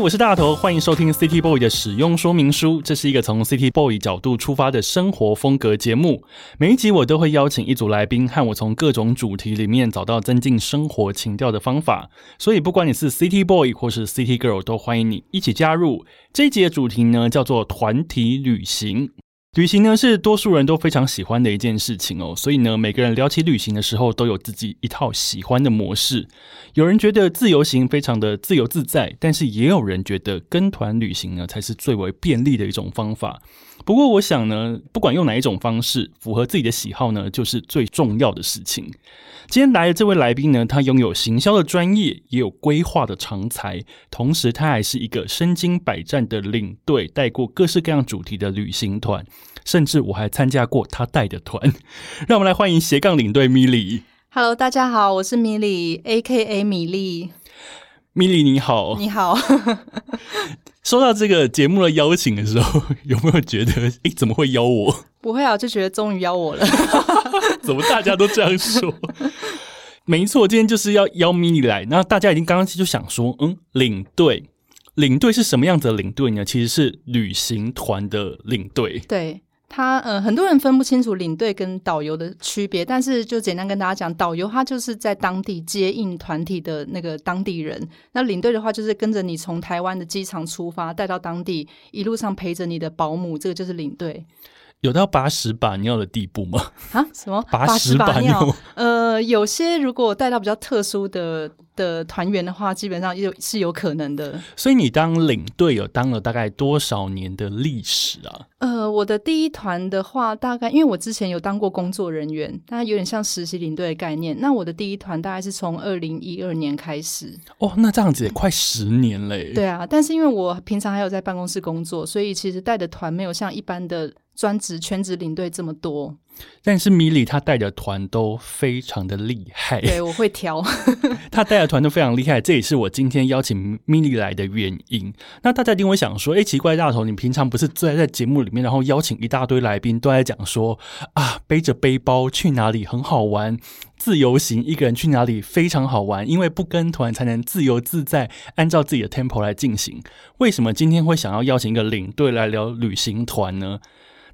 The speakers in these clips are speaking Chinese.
我是大头，欢迎收听 City Boy 的使用说明书。这是一个从 City Boy 角度出发的生活风格节目。每一集我都会邀请一组来宾，和我从各种主题里面找到增进生活情调的方法。所以，不管你是 City Boy 或是 City Girl，都欢迎你一起加入。这一集的主题呢，叫做团体旅行。旅行呢是多数人都非常喜欢的一件事情哦，所以呢，每个人聊起旅行的时候都有自己一套喜欢的模式。有人觉得自由行非常的自由自在，但是也有人觉得跟团旅行呢才是最为便利的一种方法。不过，我想呢，不管用哪一种方式，符合自己的喜好呢，就是最重要的事情。今天来的这位来宾呢，他拥有行销的专业，也有规划的长才，同时他还是一个身经百战的领队，带过各式各样主题的旅行团，甚至我还参加过他带的团。让我们来欢迎斜杠领队米莉。Hello，大家好，我是米莉，A.K.A. 米莉。米莉你好，你好，收到这个节目的邀请的时候，有没有觉得，诶，怎么会邀我？不会啊，就觉得终于邀我了。怎么大家都这样说？没错，今天就是要邀米莉来。那大家已经刚刚就想说，嗯，领队，领队是什么样子的领队呢？其实是旅行团的领队。对他，呃，很多人分不清楚领队跟导游的区别，但是就简单跟大家讲，导游他就是在当地接应团体的那个当地人，那领队的话就是跟着你从台湾的机场出发，带到当地，一路上陪着你的保姆，这个就是领队有到把屎把尿的地步吗？啊？什么把屎屎把尿？呃，有些如果带到比较特殊的的团员的话，基本上有是有可能的。所以你当领队有当了大概多少年的历史啊？呃，我的第一团的话，大概因为我之前有当过工作人员，大概有点像实习领队的概念。那我的第一团大概是从二零一二年开始，哦，那这样子也快十年嘞。对啊。但是因为我平常还有在办公室工作，所以其实带的团没有像一般的专职全职领队这么多。但是米莉她带的团都非常的厉害。对，我会挑。他带的团都非常厉害，这也是我今天邀请米莉来的原因。那大家一定会想说，哎，奇怪，大头，你平常不是坐在节目里面，然后邀请一大堆来宾，都在讲说啊，背着背包去哪里很好玩，自由行一个人去哪里非常好玩，因为不跟团才能自由自在，按照自己的 tempo 来进行。为什么今天会想要邀请一个领队来聊旅行团呢？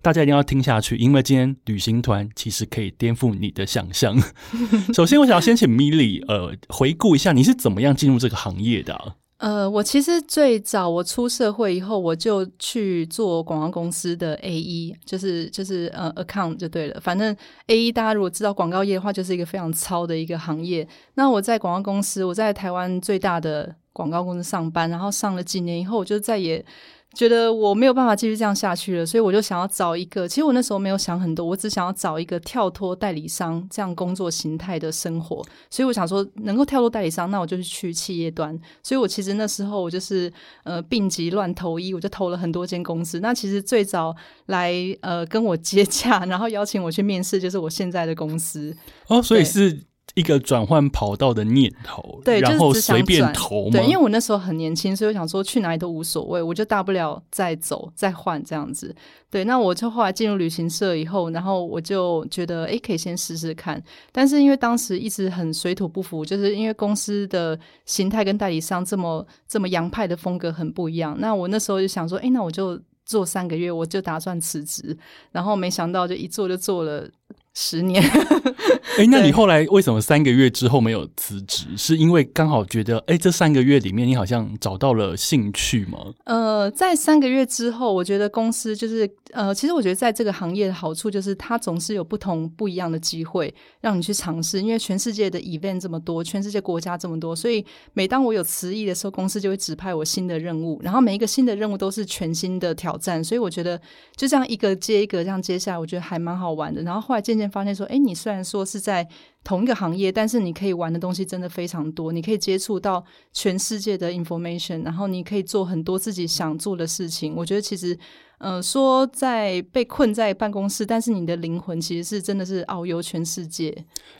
大家一定要听下去，因为今天旅行团其实可以颠覆你的想象。首先，我想要先请米莉，呃，回顾一下你是怎么样进入这个行业的、呃，我其实最早我出社会以后，我就去做广告公司的 A E，就是就是呃 account 就对了。反正 A E 大家如果知道广告业的话，就是一个非常糙的一个行业。那我在广告公司，我在台湾最大的广告公司上班，然后上了几年以后，我就再也觉得我没有办法继续这样下去了，所以我就想要找一个。其实我那时候没有想很多，我只想要找一个跳脱代理商这样工作形态的生活。所以我想说，能够跳脱代理商，那我就去企业端。所以我其实那时候我就是呃病急乱投医，我就投了很多间公司。那其实最早来呃跟我接洽，然后邀请我去面试，就是我现在的公司。哦，所以是一个转换跑道的念头，对，然后随便转投嘛。对，因为我那时候很年轻，所以我想说去哪里都无所谓，我就大不了再走再换这样子。对，那我就后来进入旅行社以后，然后我就觉得诶可以先试试看。但是因为当时一直很水土不服，就是因为公司的形态跟代理商这么这么洋派的风格很不一样。那我那时候就想说，诶，那我就做三个月，我就打算辞职。然后没想到就一做就做了十年。哎，那你后来为什么三个月之后没有辞职？是因为刚好觉得，哎，这三个月里面你好像找到了兴趣吗？呃，在三个月之后，我觉得公司就是呃，其实我觉得在这个行业的好处就是它总是有不同不一样的机会让你去尝试，因为全世界的 event 这么多，全世界国家这么多，所以每当我有辞意的时候，公司就会指派我新的任务，然后每一个新的任务都是全新的挑战，所以我觉得就这样一个接一个这样接下来，我觉得还蛮好玩的。然后后来渐渐发现说，哎，你虽然说是在同一个行业，但是你可以玩的东西真的非常多，你可以接触到全世界的 information，然后你可以做很多自己想做的事情。我觉得其实。呃，说在被困在办公室，但是你的灵魂其实是真的是遨游全世界。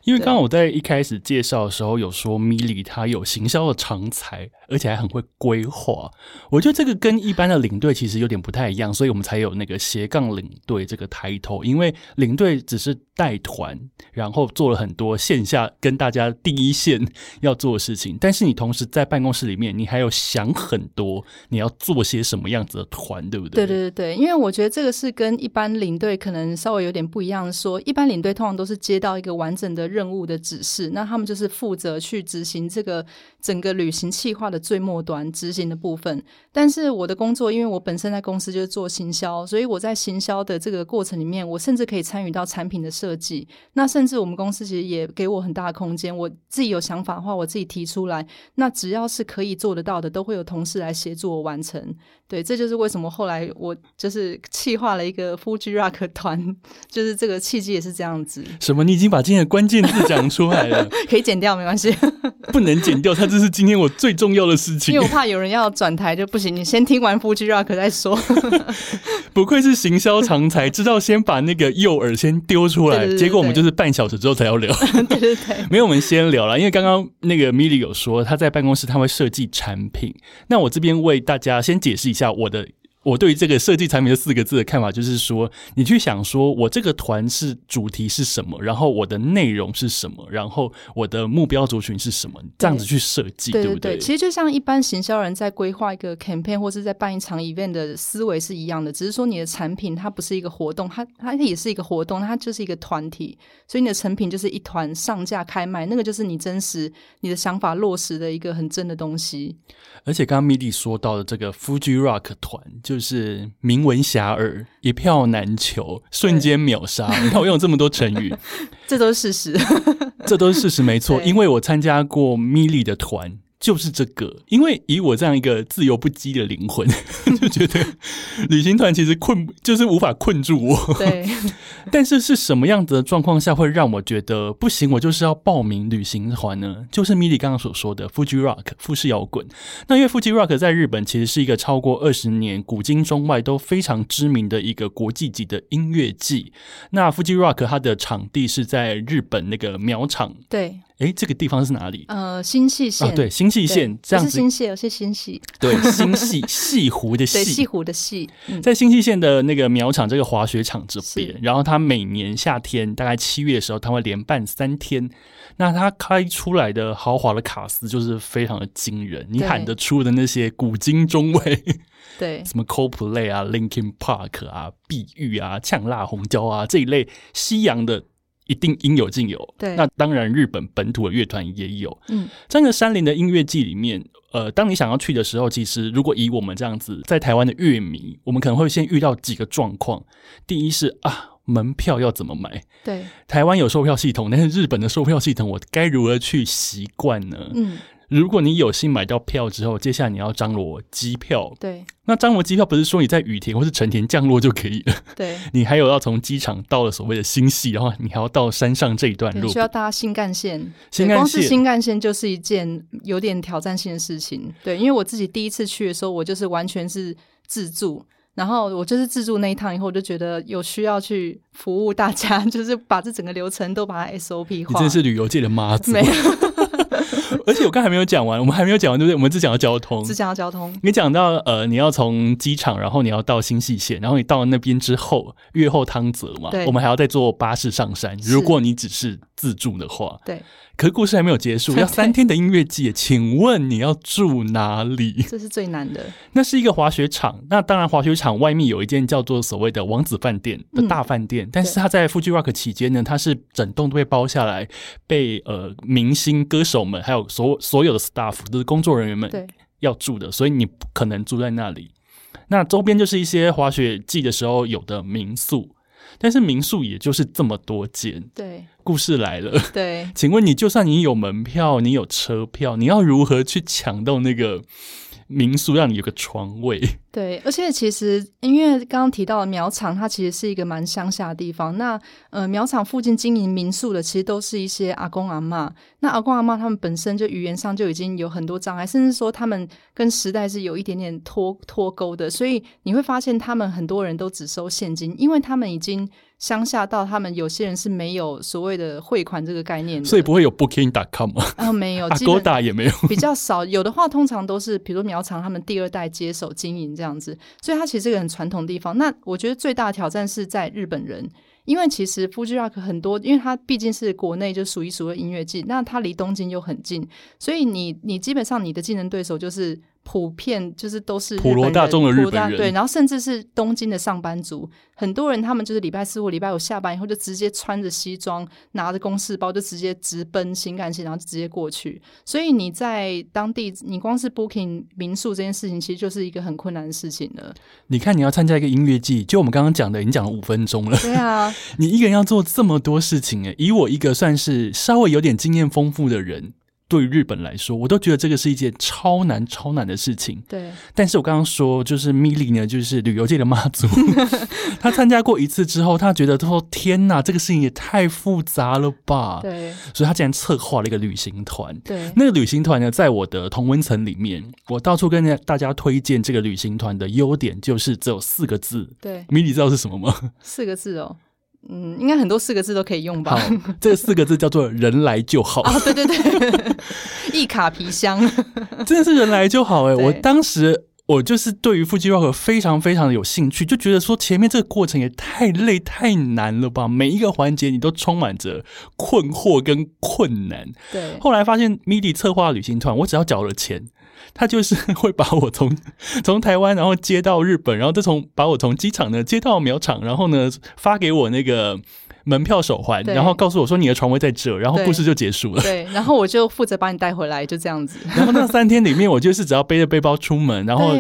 因为刚刚我在一开始介绍的时候有说，米莉她有行销的长才，而且还很会规划。我觉得这个跟一般的领队其实有点不太一样，所以我们才有那个斜杠领队这个抬头。因为领队只是带团，然后做了很多线下跟大家第一线要做的事情，但是你同时在办公室里面，你还有想很多你要做些什么样子的团，对不对？对对对对。对，因为我觉得这个是跟一般领队可能稍微有点不一样。说一般领队通常都是接到一个完整的任务的指示，那他们就是负责去执行这个整个旅行计划的最末端执行的部分。但是我的工作，因为我本身在公司就是做行销，所以我在行销的这个过程里面，我甚至可以参与到产品的设计。那甚至我们公司其实也给我很大的空间，我自己有想法的话，我自己提出来。那只要是可以做得到的，都会有同事来协助我完成。对，这就是为什么后来我。就是气化了一个 Fuji Rock 团，就是这个契机也是这样子。什么？你已经把今天的关键字讲出来了？可以剪掉，没关系。不能剪掉，它这是今天我最重要的事情。因为我怕有人要转台就不行，你先听完 Fuji Rock 再说。不愧是行销常才，知道先把那个诱饵先丢出来。结果我们就是半小时之后才要聊。对对对，没有，我们先聊了。因为刚刚那个 Milly 有说他在办公室他会设计产品，那我这边为大家先解释一一下我的。我对于这个设计产品的四个字的看法，就是说，你去想说，我这个团是主题是什么，然后我的内容是什么，然后我的目标族群是什么，这样子去设计，对不对？其实就像一般行销人在规划一个 campaign 或是在办一场 event 的思维是一样的，只是说你的产品它不是一个活动，它它也是一个活动，它就是一个团体，所以你的成品就是一团上架开卖，那个就是你真实你的想法落实的一个很真的东西。而且刚刚 Midi 说到的这个 Fuji Rock 团，就是名闻遐迩、一票难求、瞬间秒杀。你看我用这么多成语，这都是事实，这都是事实，没错。因为我参加过 Midi 的团。就是这个，因为以我这样一个自由不羁的灵魂，就觉得旅行团其实困，就是无法困住我。对，但是是什么样子的状况下会让我觉得不行？我就是要报名旅行团呢？就是米莉刚刚所说的 Fuji Rock 富士摇滚。那因为 Fuji Rock 在日本其实是一个超过二十年，古今中外都非常知名的一个国际级的音乐季。那 Fuji Rock 它的场地是在日本那个苗场。对。哎，这个地方是哪里？呃，新细线。对，新系线这样子。是新细，是新系。对，新系细湖的细。对，细湖的细。在新系线的那个苗场这个滑雪场这边，然后它每年夏天大概七月的时候，它会连办三天。那它开出来的豪华的卡司就是非常的惊人，你喊得出的那些古今中外，对，什么 Coldplay 啊、Linkin Park 啊、碧玉啊、呛辣红椒啊这一类西洋的。一定应有尽有。对，那当然，日本本土的乐团也有。嗯，这个山林的音乐季里面，呃，当你想要去的时候，其实如果以我们这样子在台湾的乐迷，我们可能会先遇到几个状况。第一是啊，门票要怎么买？对，台湾有售票系统，但是日本的售票系统，我该如何去习惯呢？嗯。如果你有幸买到票之后，接下来你要张罗机票。对，那张罗机票不是说你在雨田或是成田降落就可以了。对，你还有要从机场到了所谓的新系，然后你还要到山上这一段路，需要搭新干线。新干线，光是新干线就是一件有点挑战性的事情。对，因为我自己第一次去的时候，我就是完全是自助，然后我就是自助那一趟以后，我就觉得有需要去服务大家，就是把这整个流程都把它 SOP 化。你真是旅游界的妈子。没有。而且我刚还没有讲完，我们还没有讲完，对不对？我们只讲到交通，只讲到交通。你讲到呃，你要从机场，然后你要到新细线，然后你到了那边之后，越后汤泽嘛，我们还要再坐巴士上山。如果你只是自助的话，对。可是故事还没有结束，要三天的音乐季，请问你要住哪里？这是最难的。那是一个滑雪场，那当然滑雪场外面有一间叫做所谓的王子饭店的大饭店，但是它在 Fuji Rock 期间呢，它是整栋都被包下来，被呃明星歌手们还有所所有的 staff 都是工作人员们要住的，所以你不可能住在那里。那周边就是一些滑雪季的时候有的民宿。但是民宿也就是这么多间，对，故事来了，对，请问你，就算你有门票，你有车票，你要如何去抢到那个民宿让你有个床位。对，而且其实因为刚刚提到的苗场，它其实是一个蛮乡下的地方。那呃，苗场附近经营民宿的，其实都是一些阿公阿妈。那阿公阿妈他们本身就语言上就已经有很多障碍，甚至说他们跟时代是有一点点脱脱钩的。所以你会发现，他们很多人都只收现金，因为他们已经。乡下到他们有些人是没有所谓的汇款这个概念，所以不会有 Booking.com 吗？啊，没有，阿打也没有，比较少。有的话，通常都是比如苗场他们第二代接手经营这样子，所以它其实是个很传统地方。那我觉得最大的挑战是在日本人，因为其实 Fuji Rock 很多，因为它毕竟是国内就数一数二音乐季，那它离东京又很近，所以你你基本上你的竞争对手就是。普遍就是都是普罗大众的日本人，对，然后甚至是东京的上班族，很多人他们就是礼拜四或礼拜五下班以后就直接穿着西装，拿着公事包就直接直奔新干线，然后就直接过去。所以你在当地，你光是 booking 民宿这件事情，其实就是一个很困难的事情了。你看，你要参加一个音乐季，就我们刚刚讲的，已经讲了五分钟了。对啊，你一个人要做这么多事情，哎，以我一个算是稍微有点经验丰富的人。对日本来说，我都觉得这个是一件超难、超难的事情。对，但是我刚刚说，就是米莉呢，就是旅游界的妈祖，他参加过一次之后，他觉得他说：“天哪，这个事情也太复杂了吧？”对，所以他竟然策划了一个旅行团。对，那个旅行团呢，在我的同温层里面，我到处跟大家推荐这个旅行团的优点，就是只有四个字。对，米莉知道是什么吗？四个字哦。嗯，应该很多四个字都可以用吧？好，这四个字叫做“人来就好”。啊，对对对，一卡皮箱，真的是人来就好哎！我当时我就是对于腹肌 rock 非常非常的有兴趣，就觉得说前面这个过程也太累太难了吧？每一个环节你都充满着困惑跟困难。对，后来发现 MIDI 策划旅行团，我只要缴了钱。他就是会把我从 从台湾，然后接到日本，然后再从把我从机场呢接到苗场，然后呢发给我那个门票手环，然后告诉我说你的床位在这，然后故事就结束了。对，然后我就负责把你带回来，就这样子。然后那三天里面，我就是只要背着背包出门，然后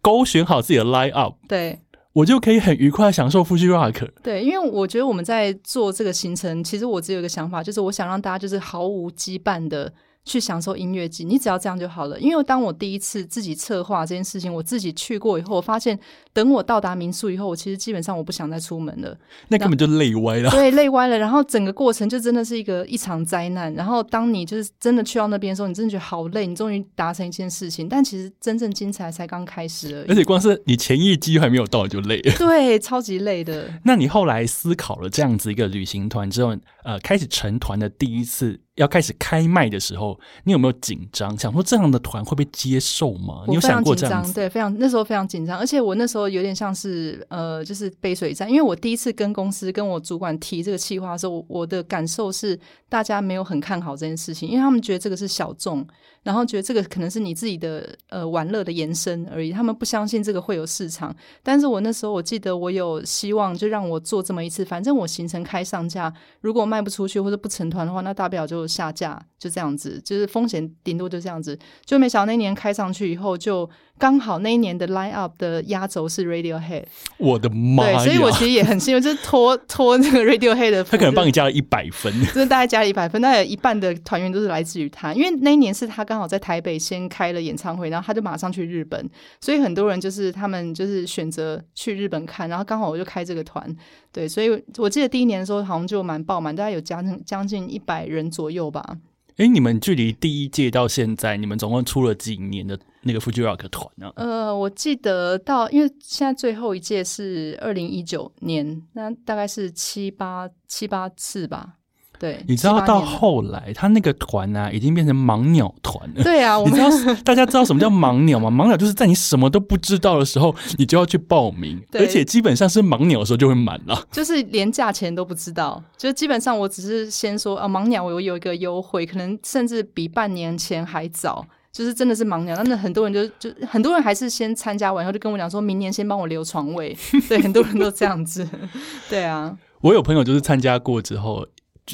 勾选好自己的 line up，对我就可以很愉快享受夫妻 rock。对，因为我觉得我们在做这个行程，其实我只有一个想法，就是我想让大家就是毫无羁绊的。去享受音乐季，你只要这样就好了。因为当我第一次自己策划这件事情，我自己去过以后，我发现等我到达民宿以后，我其实基本上我不想再出门了。那根本就累歪了。对，累歪了。然后整个过程就真的是一个一场灾难。然后当你就是真的去到那边的时候，你真的觉得好累。你终于达成一件事情，但其实真正精彩才刚开始而已。而且光是你前一机还没有到就累。对，超级累的。那你后来思考了这样子一个旅行团之后，呃，开始成团的第一次。要开始开麦的时候，你有没有紧张？想说这样的团会被接受吗？你有想过这样？对，非常那时候非常紧张，而且我那时候有点像是呃，就是背水战，因为我第一次跟公司跟我主管提这个计划的时候，我的感受是大家没有很看好这件事情，因为他们觉得这个是小众，然后觉得这个可能是你自己的呃玩乐的延伸而已，他们不相信这个会有市场。但是我那时候我记得我有希望，就让我做这么一次，反正我行程开上架，如果卖不出去或者不成团的话，那大不了就。下架就这样子，就是风险顶多就这样子，就没想到那年开上去以后就。刚好那一年的 line up 的压轴是 Radiohead，我的妈呀！对，所以我其实也很幸运，就是拖拖 那个 Radiohead 的，他可能帮你加了一百分，就是大概加了一百分，大概有一半的团员都是来自于他，因为那一年是他刚好在台北先开了演唱会，然后他就马上去日本，所以很多人就是他们就是选择去日本看，然后刚好我就开这个团，对，所以我记得第一年的时候好像就蛮爆满，大概有将近将近一百人左右吧。哎，你们距离第一届到现在，你们总共出了几年的那个 Fuji Rock 团呢？呃，我记得到，因为现在最后一届是二零一九年，那大概是七八七八次吧。对，你知道到后来，他那个团呢，已经变成盲鸟团了。对啊，我你知道大家知道什么叫盲鸟吗？盲鸟就是在你什么都不知道的时候，你就要去报名，而且基本上是盲鸟的时候就会满了。就是连价钱都不知道，就基本上我只是先说啊，盲鸟我有一个优惠，可能甚至比半年前还早，就是真的是盲鸟。那很多人就就很多人还是先参加完以后就跟我讲，说明年先帮我留床位。对，很多人都这样子。对啊，我有朋友就是参加过之后。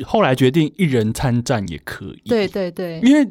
后来决定一人参战也可以，对对对，因为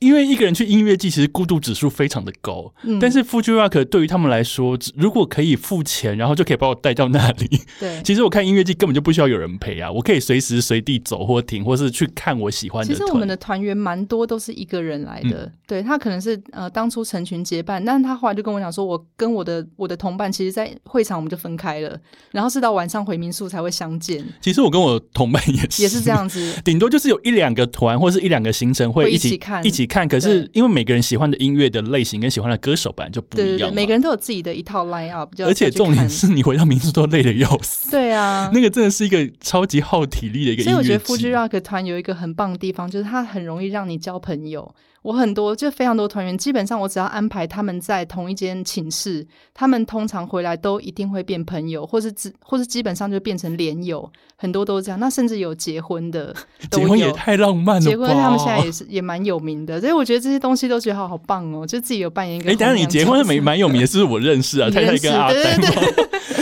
因为一个人去音乐季，其实孤独指数非常的高。嗯但是 Fuji Rock 对于他们来说，如果可以付钱，然后就可以把我带到那里。对。其实我看音乐季根本就不需要有人陪啊，我可以随时随地走或停，或是去看我喜欢的。其实我们的团员蛮多都是一个人来的，嗯对他可能是呃当初成群结伴，但是他后来就跟我讲说，我跟我的我的同伴，其实在会场我们就分开了，然后是到晚上回民宿才会相见，其实我跟我同伴也是也是这，样子。顶多就是有一两个团或是一两个行程会会一起一起看一起看。可是因为每个人喜欢的音乐的类型跟喜欢的歌手本来就不对对对，一样，每个人都有自己的一套 line up，而且重点是你回到民宿都累得要死。对啊，那个真的是一个超级耗体力的一个音乐。所以我觉得 Fuji Rock 团有一个很棒的地方，就是它很容易让你交朋友。我很多就非常多团员，基本上我只要安排他们在同一间寝室，他们通常回来都一定会变朋友，或是只或是基本上就变成连友，很多都是这样。那甚至有结婚的，结婚也太浪漫了吧！结婚，他们现在也是也蛮有名的，所以我觉得这些东西都觉得好好棒哦，就自己有扮演一个哎，红娘角色。等下你结婚没蛮有名的，是不是我认识啊？你太太跟阿呆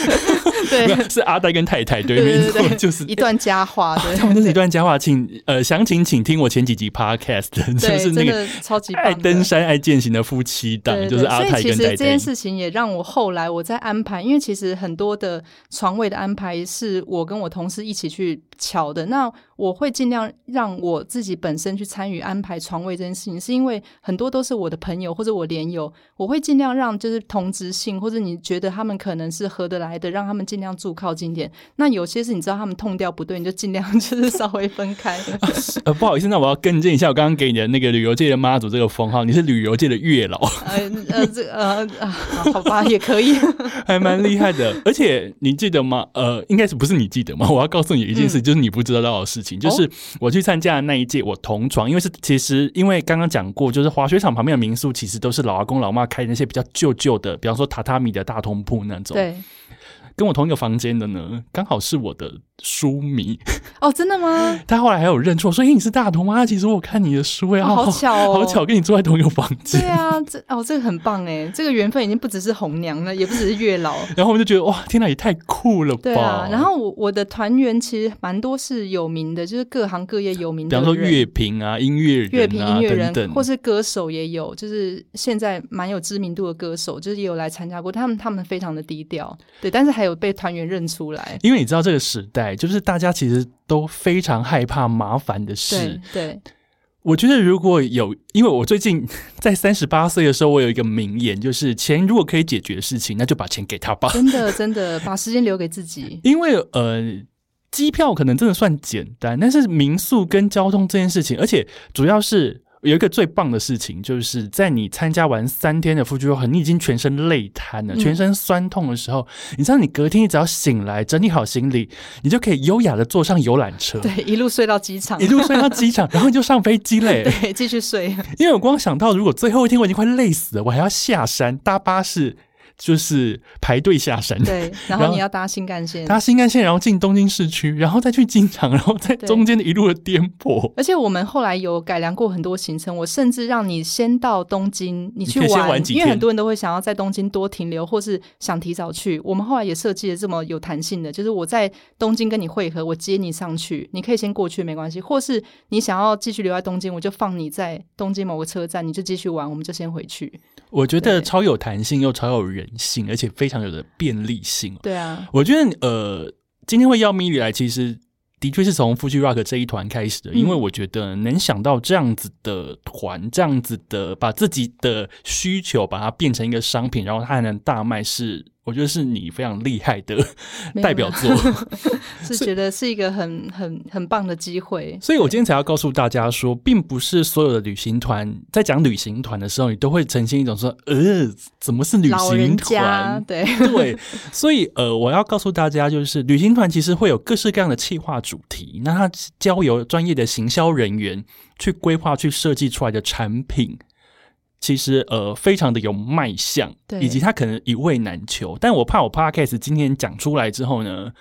对是阿呆跟太太，对，没错，就是一段佳话，对，他们就是一段佳话，请呃详情请听我前几集 podcast，就对是那个超级棒爱登山爱践行的夫妻档，就是阿对所以其泰跟呆呆实这件。事情也让我后来我在安排，因为其实很多的床位的安排是我跟我同事一起去瞧的。那我会尽量让我自己本身去参与安排床位这件事情，是因为很多都是我的朋友或者我连友，我会尽量让就是同职性或者你觉得他们可能是合得来的，让他们尽量住靠近点。那有些是你知道他们痛掉不对，你就尽量 就是稍微分开。呃，不好意思，那我要更正一下，我刚刚给你的那个旅游界的妈祖这个封号，你是旅游界的月老，呃呃，这呃啊，好吧，也可以。还蛮厉害的。而且你记得吗？呃，应该是不是你记得吗？我要告诉你一件事，嗯就是你不知道到的事情，就是我去参加的那一届，我同床，因为是其实因为刚刚讲过，就是滑雪场旁边的民宿其实都是老阿公老妈开的那些比较旧旧的，比方说榻榻米的大通铺那种。，对，跟我同一个房间的呢，刚好是我的书迷，哦，真的吗？他后来还有认出我说：“哎、你是大同吗？其实我看你的书哎、哦好巧哦，好巧，跟你住在同一个房间。对啊，这哦，这个很棒哎，这个缘分已经不只是红娘了，也不只是月老。然后我们就觉得哇，天哪，也太酷了吧！对啊，然后我我的团员其实蛮多是有名的，就是各行各业有名的，比方说乐评啊、音乐人啊乐评音乐人等等，或是歌手也有，就是现在蛮有知名度的歌手，就是也有来参加过，他们他们非常的低调，对，但是还有被团员认出来，因为你知道这个时代，就是大家其实都非常害怕麻烦的事。对，我觉得如果有，因为我最近 在三十八岁的时候，我有一个名言，就是钱如果可以解决的事情，那就把钱给他吧。真的真的把时间留给自己，因为呃，机票可能真的算简单，但是民宿跟交通这件事情，而且主要是。有一个最棒的事情，就是在你参加完三天的富居后，你已经全身累瘫了，嗯。全身酸痛的时候，你知道你隔天你只要醒来，整理好行李，你就可以优雅的坐上游览车，对，一路睡到机场，一路睡到机场，然后你就上飞机嘞。对，继续睡，因为我光想到，如果最后一天我已经快累死了，我还要下山搭巴士，就是排队下山。对，然 然后后你要搭新干线，搭新干线，然后进东京市区，然后再去机场，然后在中间的一路的颠簸。而且我们后来有改良过很多行程，我甚至让你先到东京，你去玩因为很多人都会想要在东京多停留，或是想提早去。我们后来也设计了这么有弹性的，就是我在东京跟你会合，我接你上去，你可以先过去没关系，或是你想要继续留在东京，我就放你在东京某个车站，你就继续玩，我们就先回去。我觉得超有弹性又超有人性，而且非常有的便利性。对啊，我觉得呃，今天会邀米莉来，其实的确是从 Fuji Rock 这一团开始的，嗯因为我觉得能想到这样子的团，这样子的把自己的需求把它变成一个商品，然后它还能大卖是。我觉得是你非常厉害的 代表作，是觉得是一个很很很棒的机会。所以我今天才要告诉大家说，并不是所有的旅行团在讲旅行团的时候，你都会呈现一种说，呃，怎么是旅行家团？对 对，所以呃，我要告诉大家，就是旅行团其实会有各式各样的企划主题，那它交由专业的行销人员去规划、去设计出来的产品。其实呃，非常的有卖相，以及他可能一味难求。但我怕我 podcast 今天讲出来之后呢，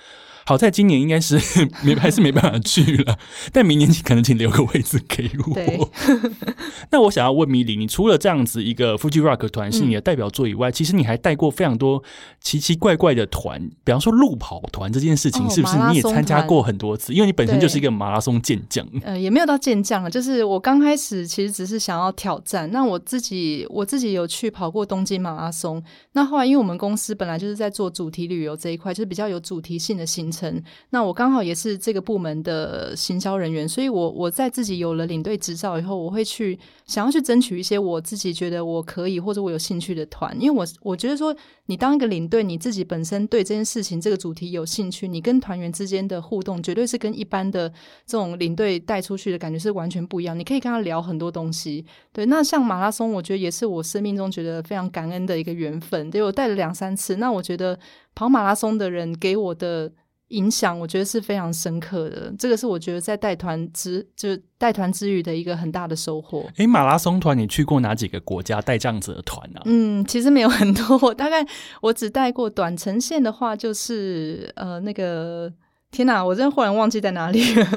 好在今年应该是 没还是没办法去了，但明年可能请留个位置给我。那我想要问米莉，你除了这样子一个 Fuji Rock 团是你的代表作以外，其实你还带过非常多奇奇怪怪的团，比方说路跑团这件事情，是不是你也参加过很多次？因为你本身就是一个马拉松健将。呃，也没有到健将啊，就是我刚开始其实只是想要挑战。那我自己我自己有去跑过东京马拉松。那后来因为我们公司本来就是在做主题旅游这一块，就是比较有主题性的行程。成那我刚好也是这个部门的行销人员，所以我我在自己有了领队执照以后，我会去想要去争取一些我自己觉得我可以或者我有兴趣的团，因为我我觉得说你当一个领队，你自己本身对这件事情这个主题有兴趣，你跟团员之间的互动绝对是跟一般的这种领队带出去的感觉是完全不一样。你可以跟他聊很多东西，对。那像马拉松，我觉得也是我生命中觉得非常感恩的一个缘分，对我带了两三次。那我觉得跑马拉松的人给我的。影响我觉得是非常深刻的，这个是我觉得在带团之就带团之余的一个很大的收获。哎，马拉松团你去过哪几个国家带这样子的团呢？嗯，其实没有很多，我大概我只带过短程线的话，就是呃那个天哪，我真的忽然忘记在哪里了。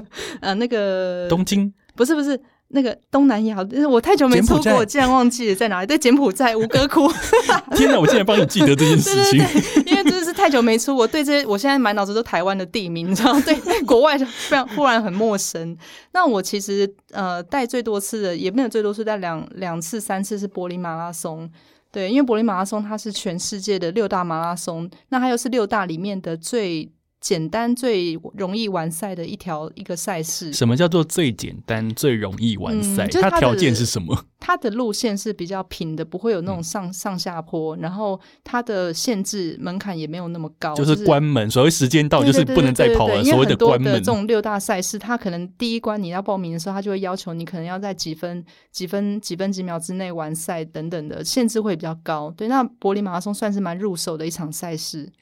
呃，那个东京不是不是。那个东南亚，我太久没出国，我竟然忘记了在哪里。在柬埔寨吴哥窟。天哪，我竟然帮你记得这件 事情。因为太久没出，我对这些，我现在满脑子都台湾的地名，你知道对？对，国外非常忽然很陌生。那我其实呃带最多次的，也没有最多次，带两两次、三次是柏林马拉松。对，因为柏林马拉松它是全世界的六大马拉松，那它又是六大里面的最。简单最容易完赛的一条一个赛事。什么叫做最简单最容易完赛？它条件是什么？它的路线是比较平的，不会有那种上上下坡，然后它的限制门槛也没有那么高，就是关门。所谓时间到就是不能再跑了。所谓的关门。这种六大赛事，它可能第一关你要报名的时候，它就会要求你可能要在几分几分几分几秒之内完赛等等的限制会比较高。对，那柏林马拉松算是蛮入手的一场赛事。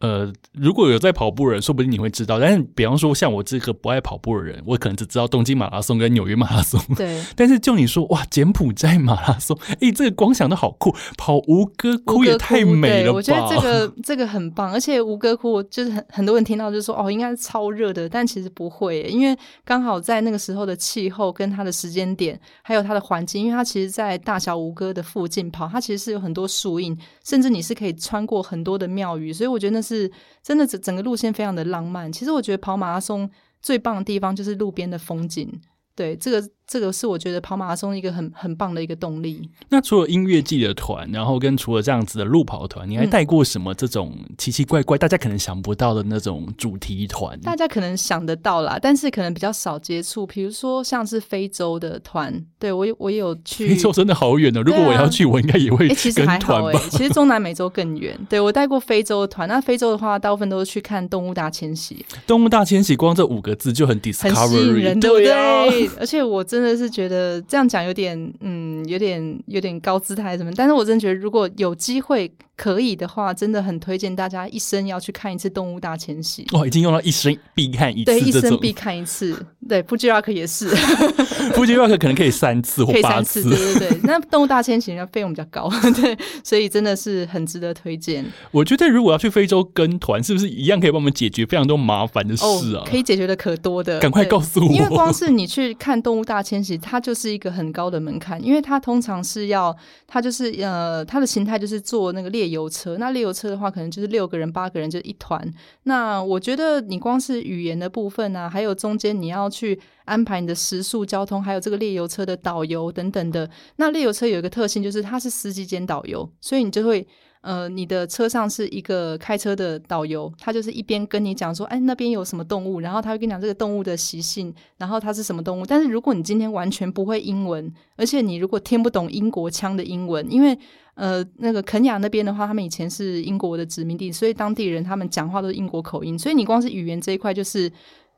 呃，如果有在跑步的人，说不定你会知道。但是，比方说像我这个不爱跑步的人，我可能只知道东京马拉松跟纽约马拉松。对。但是就你说，哇，柬埔寨马拉松，哎，这个光想都好酷，跑吴哥窟也太美了吧！我觉得这个这个很棒，而且吴哥窟就是很很多人听到就说，哦，应该是超热的，但其实不会，因为刚好在那个时候的气候跟它的时间点，还有它的环境，因为它其实，在大小吴哥的附近跑，它其实是有很多树荫，甚至你是可以穿过很多的庙宇，所以我觉得那是。真的整整个路线非常的浪漫。其实我觉得跑马拉松最棒的地方就是路边的风景。对，这个。这个是我觉得跑马拉松一个很很棒的一个动力。那除了音乐季的团，然后跟除了这样子的路跑团，你还带过什么这种奇奇怪怪、大家可能想不到的那种主题团？大家可能想得到啦，但是可能比较少接触。比如说像是非洲的团，对我我有去。非洲真的好远哦！如果我要去，我应该也会其实还好哎。其实中南美洲更远。对我带过非洲的团，那非洲的话，大部分都是去看动物大迁徙。动物大迁徙，光这五个字就很 discovery，很吸引人，对不对？而且我真的是觉得。这样讲有点，嗯，有点有点高姿态什么，但是我真的觉得，如果有机会可以的话，真的很推荐大家一生要去看一次《动物大迁徙》。哦，已经用到一生必看一次，对，一生必看一次。对，Fuji Rock 也是，Fuji Rock 可能可以三次或八次。对对对，那《动物大迁徙》的费用比较高，对，所以真的是很值得推荐。我觉得如果要去非洲跟团，是不是一样可以帮我们解决非常多麻烦的事啊？可以解决的可多的，赶快告诉我。因为光是你去看《动物大迁徙》，它就是一个很高的门槛，因为它通常是要，它就是呃，它的形态就是坐那个猎游车。那猎游车的话，可能就是六个人、八个人就一团。那我觉得你光是语言的部分啊，还有中间你要去安排你的食宿、交通，还有这个猎游车的导游等等的。那猎游车有一个特性，就是它是司机兼导游，所以你就会。呃，你的车上是一个开车的导游，他就是一边跟你讲说，哎，那边有什么动物，然后他会跟你讲这个动物的习性，然后它是什么动物。但是如果你今天完全不会英文，而且你如果听不懂英国腔的英文，因为呃，那个肯亚那边的话，他们以前是英国的殖民地，所以当地人他们讲话都是英国口音，所以你光是语言这一块就是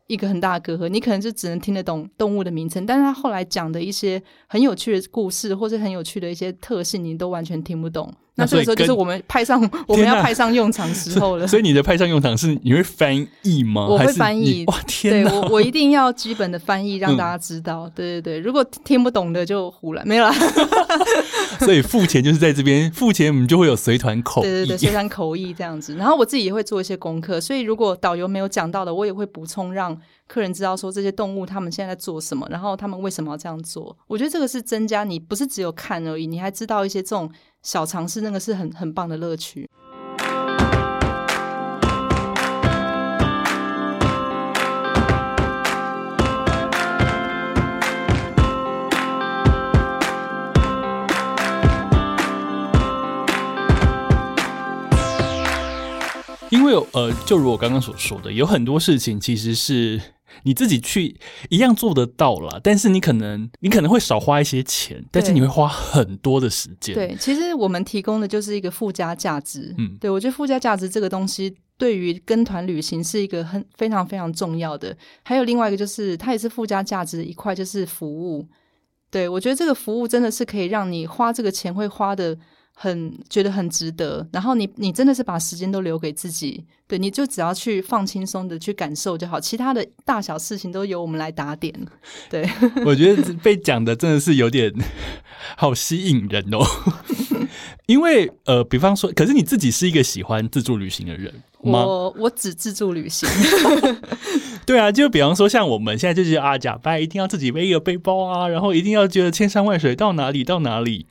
一个很大的隔阂，你可能就只能听得懂动物的名称，但是他后来讲的一些很有趣的故事，或者很有趣的一些特性，你都完全听不懂。那这个时候就是我们派上我们要派上用场时候了。所以你的派上用场是你会翻译吗？我会翻译。哇天对！我我一定要基本的翻译让大家知道。对对对，如果听不懂的就胡来，没有啦。所以付钱就是在这边付钱，我们就会有随团口译。对对对，随团口译这样子。然后我自己也会做一些功课，所以如果导游没有讲到的，我也会补充，让客人知道说这些动物他们现在在做什么，然后他们为什么要这样做。我觉得这个是增加你不是只有看而已，你还知道一些这种小常识，那个是很很棒的乐趣。因为呃，就如我刚刚所说的，有很多事情其实是你自己去一样做得到啦，但是你可能你可能会少花一些钱，但是你会花很多的时间。对，其实我们提供的就是一个附加价值。嗯，对我觉得附加价值这个东西对于跟团旅行是一个很非常非常重要的。还有另外一个就是它也是附加价值的一块，就是服务。对我觉得这个服务真的是可以让你花这个钱会花的。很觉得很值得，然后你你真的是把时间都留给自己，对，你就只要去放轻松的去感受就好，其他的大小事情都由我们来打点。对，我觉得被讲的真的是有点好吸引人哦，因为呃，比方说，可是你自己是一个喜欢自助旅行的人。我我只自助旅行，对啊，就比方说像我们现在就是啊，假扮一定要自己背一个背包啊，然后一定要觉得千山万水到哪里到哪里。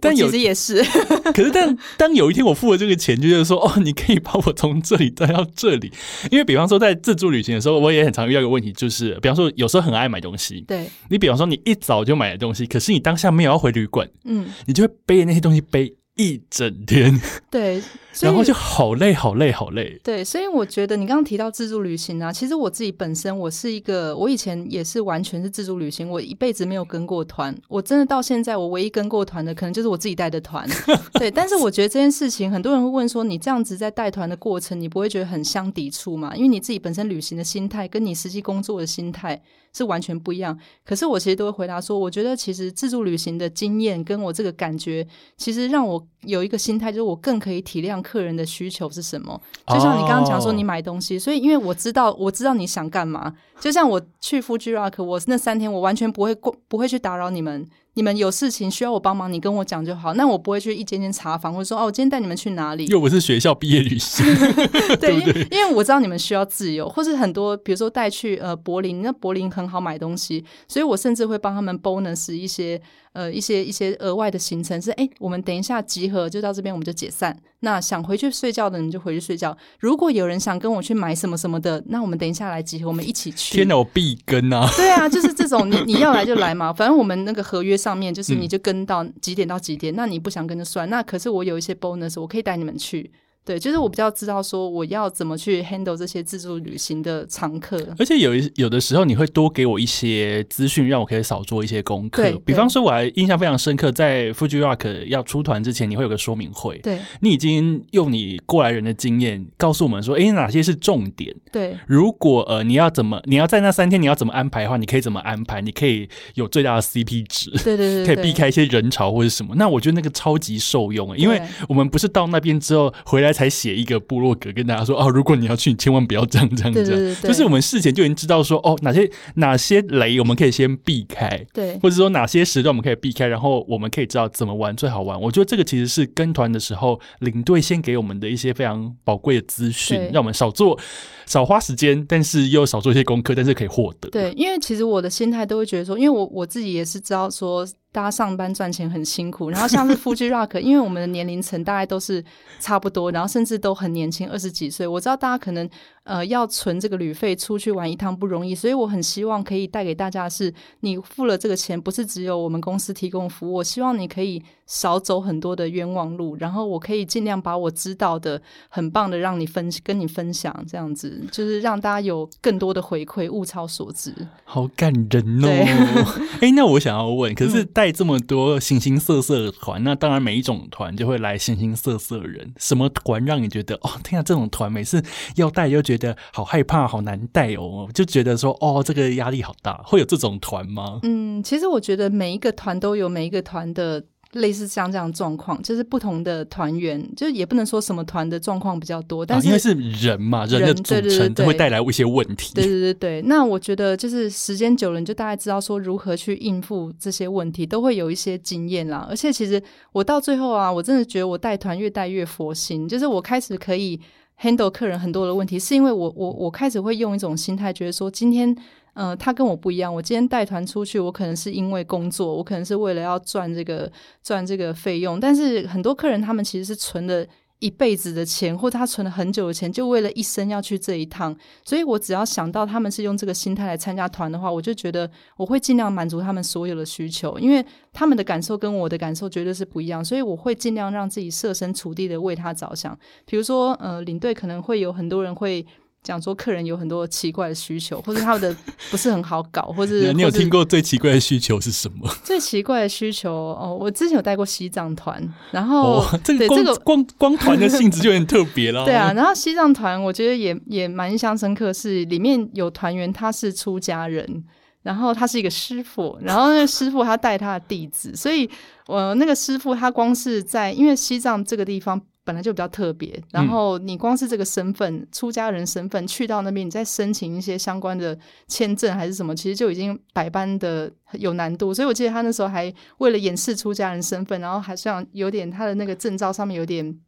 但其实也是，可是但当有一天我付了这个钱，就是说哦，你可以把我从这里带到这里。因为比方说在自助旅行的时候，我也很常遇到一个问题，就是比方说有时候很爱买东西，对。你比方说你一早就买了东西，可是你当下没有要回旅馆，嗯，你就会背着那些东西背。一整天，对，然后就好累，好累，好累。对，所以我觉得你刚刚提到自助旅行啊，其实我自己本身我是一个，我以前也是完全是自助旅行，我一辈子没有跟过团。我真的到现在，我唯一跟过团的，可能就是我自己带的团。对，但是我觉得这件事情，很多人会问说，你这样子在带团的过程，你不会觉得很相抵触吗？因为你自己本身旅行的心态，跟你实际工作的心态。是完全不一样，可是我其实都会回答说，我觉得其实自助旅行的经验跟我这个感觉，其实让我有一个心态，就是我更可以体谅客人的需求是什么。就像你刚刚讲说，你买东西，所以因为我知道，我知道你想干嘛。就像我去 Fuji Rock，我那三天我完全不会过，不会去打扰你们。你们有事情需要我帮忙，你跟我讲就好。那我不会去一间间查房，或者说哦，我今天带你们去哪里？又不是学校毕业旅行，对，因为因为我知道你们需要自由，或是很多，比如说带去呃柏林，那柏林很好买东西，所以我甚至会帮他们 bonus 一些。呃，一些一些额外的行程是，哎，我们等一下集合就到这边，我们就解散。那想回去睡觉的人就回去睡觉。如果有人想跟我去买什么什么的，那我们等一下来集合，我们一起去。天哪，我必跟啊！对啊，就是这种，你你要来就来嘛，反正我们那个合约上面就是你就跟到几点到几点，那你不想跟就算。那可是我有一些 bonus，我可以带你们去。对，就是我比较知道说我要怎么去 handle 这些自助旅行的常客，而且有一有的时候你会多给我一些资讯，让我可以少做一些功课。比方说我还印象非常深刻，在 Fuji Rock 要出团之前，你会有个说明会。对，你已经用你过来人的经验告诉我们说，哎，哪些是重点？对，如果呃你要怎么你要在那三天你要怎么安排的话，你可以怎么安排？你可以有最大的 CP 值，对对对，可以避开一些人潮或者什么。那我觉得那个超级受用，因为我们不是到那边之后回来才写一个部落格跟大家说哦，如果你要去，你千万不要这样这样这样，就是我们事前就已经知道说哦，哪些哪些雷我们可以先避开，对，或者说哪些时段我们可以避开，然后我们可以知道怎么玩最好玩。我觉得这个其实是跟团的时候领队先给我们的一些非常宝贵的资讯，让我们少做少花时间，但是又少做一些功课，但是可以获得。对，因为其实我的心态都会觉得说，因为我我自己也是知道说。大家上班赚钱很辛苦，然后像是 Fuji Rock，因为我们的年龄层大概都是差不多，然后甚至都很年轻，二十几岁。我知道大家可能呃要存这个旅费出去玩一趟不容易，所以我很希望可以带给大家的是，你付了这个钱，不是只有我们公司提供服务，我希望你可以少走很多的冤枉路，然后我可以尽量把我知道的很棒的让你分跟你分享，这样子就是让大家有更多的回馈，物超所值。好感人哦！哎，那我想要问，可是。带这么多形形色色的团，那当然每一种团就会来形形色色的人。什么团让你觉得哦，天啊，这种团每次要带就觉得好害怕、好难带哦，就觉得说哦，这个压力好大。会有这种团吗？嗯，其实我觉得每一个团都有每一个团的。类似像这样状况，就是不同的团员，就也不能说什么团的状况比较多，但是、因为是人嘛，人的组成会带来一些问题。对对对对，那我觉得就是时间久了，你就大概知道说如何去应付这些问题，都会有一些经验啦。而且其实我到最后啊，我真的觉得我带团越带越佛心，就是我开始可以 handle 客人很多的问题，是因为我我我开始会用一种心态，觉得说今天。嗯，他跟我不一样。我今天带团出去，我可能是因为工作，我可能是为了要赚这个赚这个费用。但是很多客人他们其实是存了一辈子的钱，或他存了很久的钱，就为了一生要去这一趟。所以我只要想到他们是用这个心态来参加团的话，我就觉得我会尽量满足他们所有的需求，因为他们的感受跟我的感受绝对是不一样。所以我会尽量让自己设身处地的为他着想。比如说，呃，领队可能会有很多人会。讲说客人有很多奇怪的需求，或者他们的不是很好搞，或者 你有听过最奇怪的需求是什么？最奇怪的需求哦，我之前有带过西藏团，然后这个这个光光团的性质就有点特别了。对啊，然后西藏团我觉得也也蛮印象深刻，是里面有团员他是出家人，然后他是一个师傅，然后那个师傅他带他的弟子，所以我那个师傅他光是在因为西藏这个地方。本来就比较特别，然后你光是这个身份，出家人身份去到那边，你再申请一些相关的签证还是什么，其实就已经百般的有难度。所以我记得他那时候还为了掩饰出家人身份，然后还像有点他的那个证照上面有点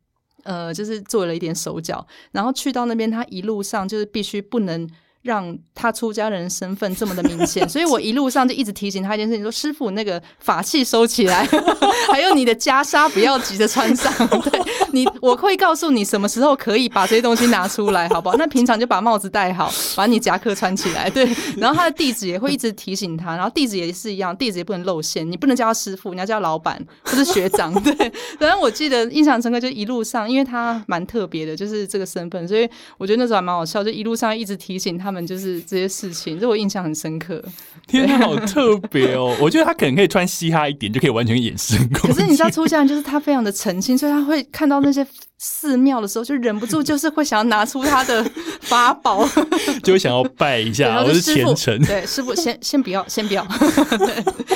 呃，就是做了一点手脚，然后去到那边，他一路上就是必须不能。让他出家人身份这么的明显，所以我一路上就一直提醒他一件事情：说师傅那个法器收起来，还有你的袈裟不要急着穿上。对你，我会告诉你什么时候可以把这些东西拿出来，好不好？那平常就把帽子戴好，把你夹克穿起来。对，然后他的弟子也会一直提醒他，然后弟子也是一样，弟子也不能露馅，你不能叫他师傅，你要叫老板或是学长。对，反正我记得印象深刻，就一路上，因为他蛮特别的，就是这个身份，所以我觉得那时候还蛮好笑，就一路上一直提醒他。他们就是这些事情，这我印象很深刻。天哪，好特别哦！我觉得他可能可以穿嘻哈一点，就可以完全掩饰。可是你知道，出家人就是他非常的澄清，所以他会看到那些寺庙的时候，就忍不住就是会想要拿出他的 法宝，就会想要拜一下。我是虔诚，对师傅，先先不要，先不要，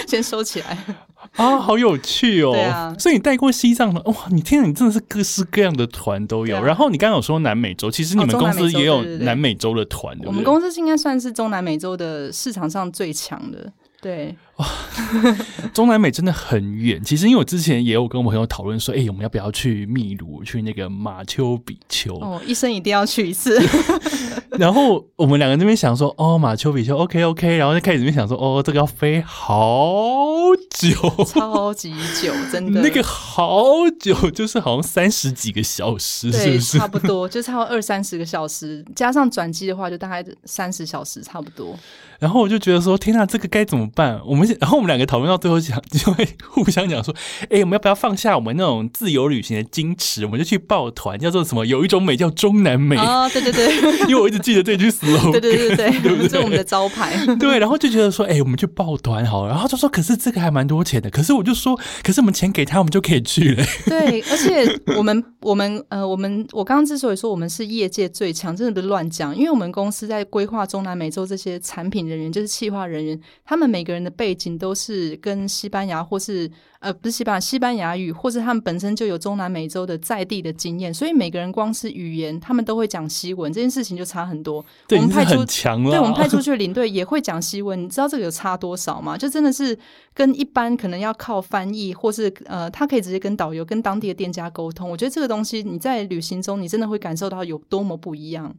先收起来。啊，好有趣哦！对啊，所以你带过西藏的哇，你天哪，你真的是各式各样的团都有。然后你刚刚有说南美洲，其实你们公司也有南美洲的团，我们公司应该算是中南美洲的市场上最强的。对，哇，中南美真的很远。其实因为我之前也有跟我朋友讨论说，哎，我们要不要去秘鲁，去那个马丘比丘？哦，一生一定要去一次。然后我们两个这边想说，哦，马丘比丘，OK OK，然后就开始这边想说，哦，这个要飞好久，超级久，真的。那个好久，就是好像三十几个小时，是不是？差不多，就差不多二三十个小时，加上转机的话，就大概三十小时，差不多。然后我就觉得说，天呐，这个该怎么办？我们 然后我们两个讨论到最后讲，就会 互相讲说，哎，我们要不要放下我们那种自由旅行的矜持，我们就去抱团，叫做什么？有一种美叫中南美啊，对对对，因为我一直记得这句 slogan，对对对对，对是我们的招牌。对，然后就觉得说，哎，我们去抱团好了。然后就说，可是这个还蛮多钱的。可是我就说，可是我们钱给他，我们就可以去了。对，而且我们我们呃，我们我刚刚之所以说我们是业界最强，真的不是乱讲，因为我们公司在规划中南美洲这些产品人员，就是企划。人员，他们每个人的背景都是跟西班牙或是呃不是西班牙西班牙语，或是他们本身就有中南美洲的在地的经验，所以每个人光是语言，他们都会讲西文，这件事情就差很多。我们派出强对我们派出去的领队也会讲西文，你知道这个有差多少吗？就真的是跟一般可能要靠翻译，或是呃他可以直接跟导游、跟当地的店家沟通。我觉得这个东西你在旅行中，你真的会感受到有多么不一样。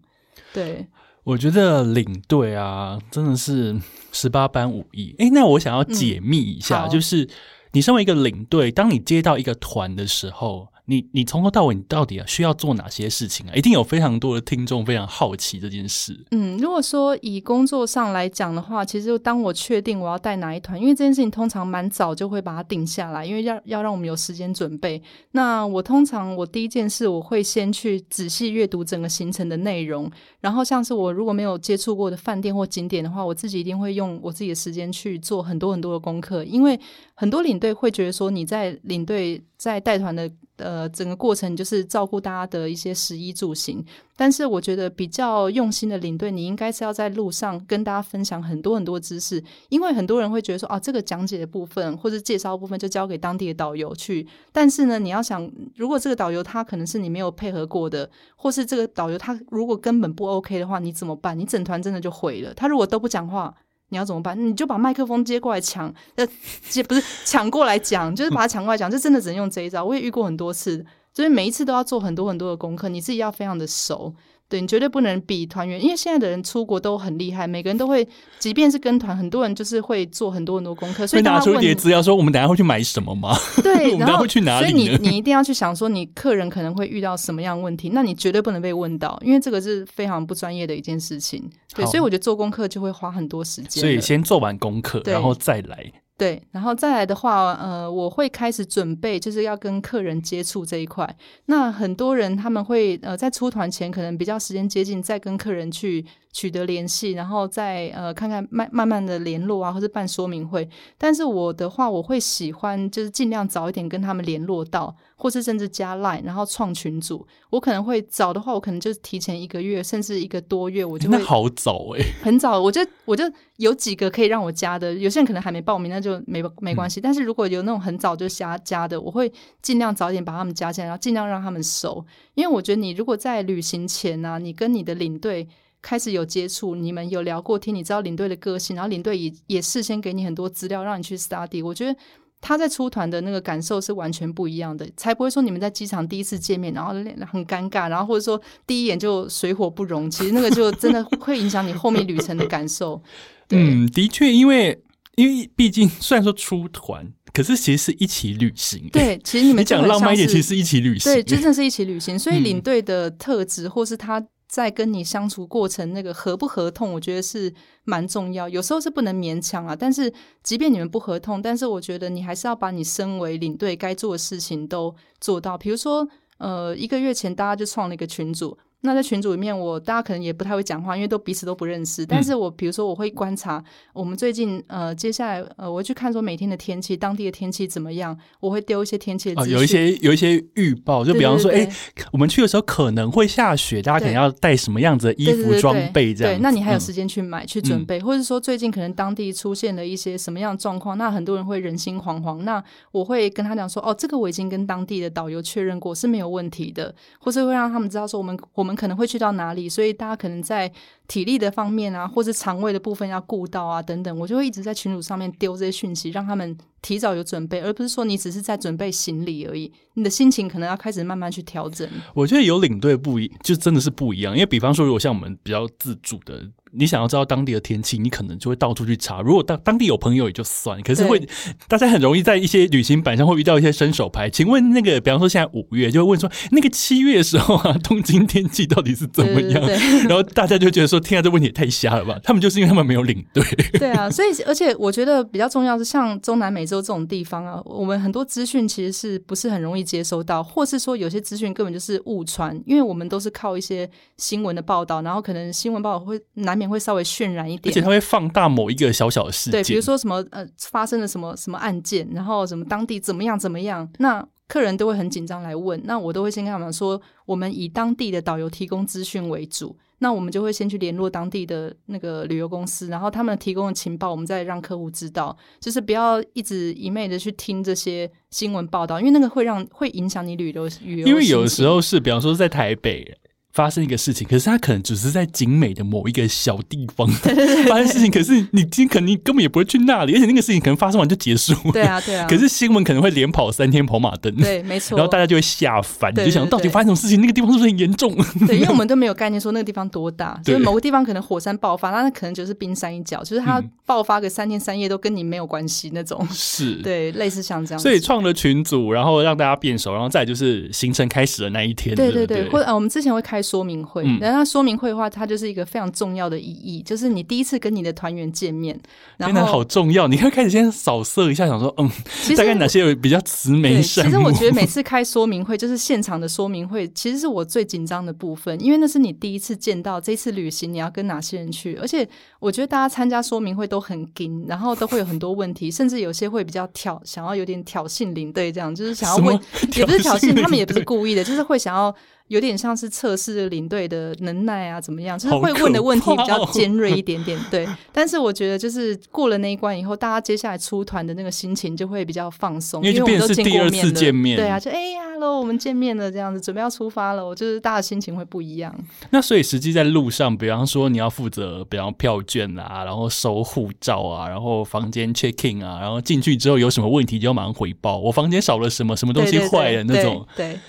对。我觉得领队啊，真的是十八般武艺。哎，那我想要解密一下，就是你身为一个领队，当你接到一个团的时候。你你从头到尾你到底需要做哪些事情啊？一定有非常多的听众非常好奇这件事。嗯，如果说以工作上来讲的话，其实当我确定我要带哪一团，因为这件事情通常蛮早就会把它定下来，因为要要让我们有时间准备。那我通常我第一件事我会先去仔细阅读整个行程的内容，然后像是我如果没有接触过的饭店或景点的话，我自己一定会用我自己的时间去做很多很多的功课，因为很多领队会觉得说你在领队在带团的。呃整个过程就是照顾大家的一些食衣住行。但是我觉得比较用心的领队，你应该是要在路上跟大家分享很多很多知识，因为很多人会觉得说，哦，这个讲解的部分或者介绍部分就交给当地的导游去。但是呢，你要想，如果这个导游他可能是你没有配合过的，或是这个导游他如果根本不 OK 的话，你怎么办？你整团真的就毁了。他如果都不讲话，你要怎么办？你就把麦克风接过来抢，呃，接不是抢过来讲，就是把它抢过来讲，这真的只能用这一招。我也遇过很多次。就是每一次都要做很多很多的功课，你自己要非常的熟，对你绝对不能比团员，因为现在的人出国都很厉害，每个人都会，即便是跟团，很多人就是会做很多很多功课。所以拿出一叠资料说，我们等下会去买什么吗？对，然后会去哪里？所以你你一定要去想说，你客人可能会遇到什么样问题，那你绝对不能被问到，因为这个是非常不专业的一件事情。对，所以我觉得做功课就会花很多时间。所以先做完功课，然后再来。对，然后再来的话，呃，我会开始准备，就是要跟客人接触这一块。那很多人他们会呃在出团前，可能比较时间接近，再跟客人去。取得联系，然后再呃看看慢慢慢的联络啊，或是办说明会。但是我的话，我会喜欢就是尽量早一点跟他们联络到，或是甚至加 line，然后创群组。我可能会早的话，我可能就提前一个月，甚至一个多月，我就会好早哎，很早。我就我就有几个可以让我加的，有些人可能还没报名，那就没没关系。但是如果有那种很早就加加的，我会尽量早点把他们加进来，然后尽量让他们熟。因为我觉得你如果在旅行前呢，你跟你的领队。开始有接触，你们有聊过天，你知道领队的个性，然后领队也也事先给你很多资料，让你去 study。我觉得他在出团的那个感受是完全不一样的，才不会说你们在机场第一次见面，然后很尴尬，然后或者说第一眼就水火不容。其实那个就真的会影响你后面旅程的感受。嗯，的确，因为因为毕竟虽然说出团，可是其实是一起旅行。对，其实你们 讲浪漫一点，其实是一起旅行。对，真正是一起旅行。所以领队的特质，或是他。在跟你相处过程，那个合不合痛，我觉得是蛮重要。有时候是不能勉强啊，但是即便你们不合痛，但是我觉得你还是要把你身为领队该做的事情都做到。比如说，呃，一个月前大家就创了一个群组。那在群组里面，我大家可能也不太会讲话，因为都彼此都不认识。但是我比如说，我会观察我们最近呃，接下来呃，我会去看说每天的天气，当地的天气怎么样，我会丢一些天气的有一些有一些预报，就比方说，哎，我们去的时候可能会下雪，大家可能要带什么样子的衣服装备这样。对，那你还有时间去买去准备，或者说最近可能当地出现了一些什么样的状况，那很多人会人心惶惶。那我会跟他讲说，哦，这个我已经跟当地的导游确认过是没有问题的，或是会让他们知道说，我们我们。可能会去到哪里，所以大家可能在体力的方面啊，或是肠胃的部分要顾到啊，等等，我就会一直在群组上面丢这些讯息，让他们提早有准备，而不是说你只是在准备行李而已，你的心情可能要开始慢慢去调整。我觉得有领队不一，就真的是不一样，因为比方说，如果像我们比较自主的。你想要知道当地的天气，你可能就会到处去查。如果当当地有朋友也就算，可是会大家很容易在一些旅行版上会遇到一些伸手牌。请问那个，比方说现在五月，就会问说那个七月的时候啊，东京天气到底是怎么样？然后大家就觉得说，天啊，这问题也太瞎了吧？他们就是因为他们没有领队。对啊，所以而且我觉得比较重要是，像中南美洲这种地方啊，我们很多资讯其实是不是很容易接收到，或是说有些资讯根本就是误传，因为我们都是靠一些新闻的报道，然后可能新闻报道会难免。会稍微渲染一点，而且它会放大某一个小小的事件，对，比如说什么呃发生了什么什么案件，然后什么当地怎么样怎么样，那客人都会很紧张来问，那我都会先跟他们说，我们以当地的导游提供资讯为主，那我们就会先去联络当地的那个旅游公司，然后他们提供的情报，我们再让客户知道，就是不要一直一昧的去听这些新闻报道，因为那个会让会影响你旅游旅游，因为有的时候是，比方说在台北。发生一个事情，可是他可能只是在景美的某一个小地方 发生事情，可是你今肯定根本也不会去那里，而且那个事情可能发生完就结束了。对啊，对啊。可是新闻可能会连跑三天跑马灯，对，没错。然后大家就会吓翻，就想到底发生什么事情？那个地方是不是很严重？对，因为我们都没有概念说那个地方多大，就是某个地方可能火山爆发，那可能就是冰山一角，就是它爆发个三天三夜都跟你没有关系那种。是，对，类似像这样。所以创了群组，然后让大家变熟，然后再就是行程开始的那一天。对对对，或我们之前会开说明会，嗯然后他说明会的话，它就是一个非常重要的意义，就是你第一次跟你的团员见面，然后好重要！你会开始先扫射一下，想说，嗯，大概哪些有比较慈眉，善目？其实我觉得每次开说明会，就是现场的说明会，其实是我最紧张的部分，因为那是你第一次见到这次旅行你要跟哪些人去，而且我觉得大家参加说明会都很紧，然后都会有很多问题，甚至有些会比较挑，想要有点挑衅领队这样，就是想要问，也不是挑衅，他们也不是故意的，就是会想要。有点像是测试领队的能耐啊，怎么样？就是好会问的问题比较尖锐一点点，对。但是我觉得，就是过了那一关以后，大家接下来出团的那个心情就会比较放松，因为我们都是第二见过面了，次见面对啊，就哎呀，hello，我们见面了，这样子，准备要出发了，我就是大家心情会不一样。那所以实际在路上，比方说你要负责，比方票券啊，然后收护照啊，然后房间 check in 啊，然后进去之后有什么问题就要马上回报，我房间少了什么，什么东西坏了那种。对。对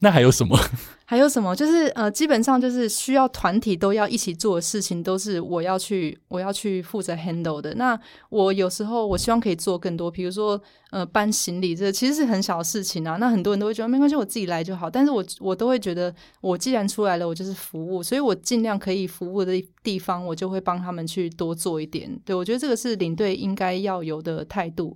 那还有什么？还有什么？就是呃，基本上就是需要团体都要一起做的事情，都是我要去我要去负责 handle 的。那我有时候我希望可以做更多，比如说呃搬行李，这其实是很小的事情啊。那很多人都会觉得没关系，我自己来就好。但是我我都会觉得，我既然出来了，我就是服务，所以我尽量可以服务的地方，我就会帮他们去多做一点。对我觉得这个是领队应该要有的态度，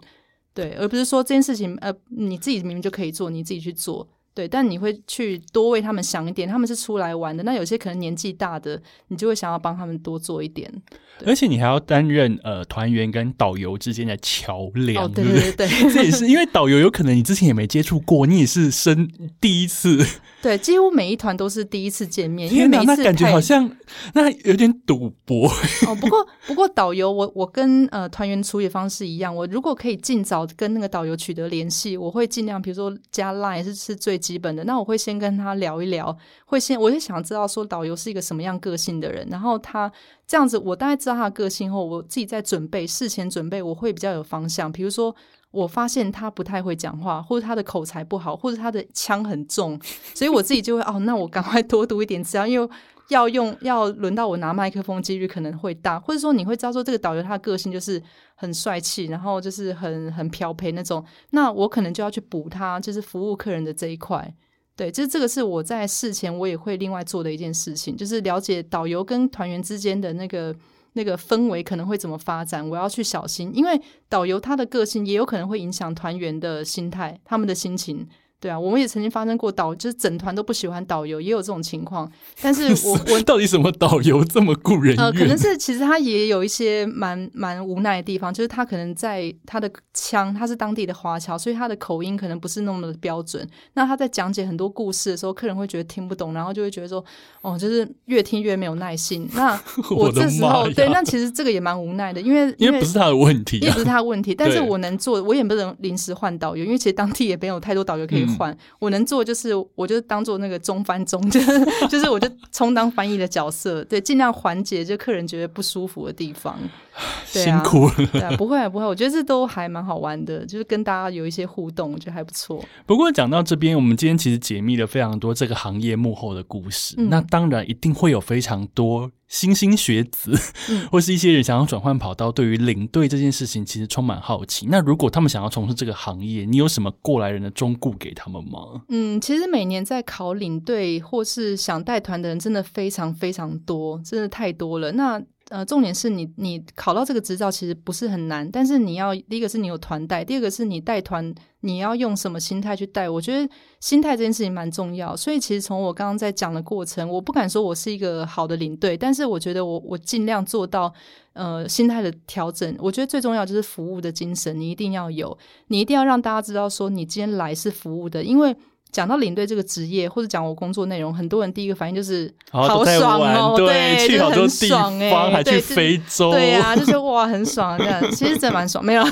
对，而不是说这件事情呃你自己明明就可以做，你自己去做。对，但你会去多为他们想一点，他们是出来玩的。那有些可能年纪大的，你就会想要帮他们多做一点。对而且你还要担任呃团员跟导游之间的桥梁，哦，对不对？对对对 这也是因为导游有可能你之前也没接触过，你也是生第一次。对，几乎每一团都是第一次见面，因为，每一次那感觉好像那有点赌博。哦。不过不过导游，我我跟呃团员处理方式一样，我如果可以尽早跟那个导游取得联系，我会尽量，比如说加 line 是是最基本的。那我会先跟他聊一聊，会先我就想知道说导游是一个什么样个性的人，然后他这样子，我大概知道他的个性后，我自己在准备事前准备，我会比较有方向。比如说，我发现他不太会讲话，或者他的口才不好，或者他的腔很重，所以我自己就会哦，那我赶快多读一点资料，因为。要用要轮到我拿麦克风几率可能会大，或者说你会知道说这个导游他的个性就是很帅气，然后就是很很漂配那种，那我可能就要去补他，就是服务客人的这一块。对，其实这个是我在事前我也会另外做的一件事情，就是了解导游跟团员之间的那个那个氛围可能会怎么发展，我要去小心，因为导游他的个性也有可能会影响团员的心态，他们的心情。对啊，我们也曾经发生过导，就是整团都不喜欢导游，也有这种情况。但是我 我到底什么导游这么顾人怨？呃，可能是其实他也有一些蛮蛮无奈的地方，就是他可能在他的腔，他是当地的华侨，所以他的口音可能不是那么的标准。那他在讲解很多故事的时候，客人会觉得听不懂，然后就会觉得说，哦，就是越听越没有耐心。那 我这时候对，那其实这个也蛮无奈的，因为因为不是他的问题啊也不。是他的问题，但是我能做，我也不能临时换导游，因为其实当地也没有太多导游可以嗯。我能做就是，我就当做那个中翻中，就 是就是我就充当翻译的角色，对，尽量缓解就客人觉得不舒服的地方。对啊辛苦了。对啊，不会啊，不会，我觉得这都还蛮好玩的，就是跟大家有一些互动，我觉得还不错。不过讲到这边，我们今天其实解密了非常多这个行业幕后的故事。嗯那当然一定会有非常多新兴学子，嗯 或是一些人想要转换跑道，对于领队这件事情其实充满好奇。那如果他们想要从事这个行业，你有什么过来人的忠告给他们吗？嗯，其实每年在考领队或是想带团的人真的非常非常多，真的太多了。那呃，重点是你你考到这个执照其实不是很难，但是你要第一个是你有团带，第二个是你带团你要用什么心态去带。我觉得心态这件事情蛮重要，所以其实从我刚刚在讲的过程，我不敢说我是一个好的领队，但是我觉得我我尽量做到呃心态的调整。我觉得最重要就是服务的精神，你一定要有，你一定要让大家知道说你今天来是服务的，因为。讲到领队这个职业，或者讲我工作内容，很多人第一个反应就是好爽玩哦，对，去就很好多地方，还去非洲，对呀、就是哇很爽这样，其实真的蛮爽，没有，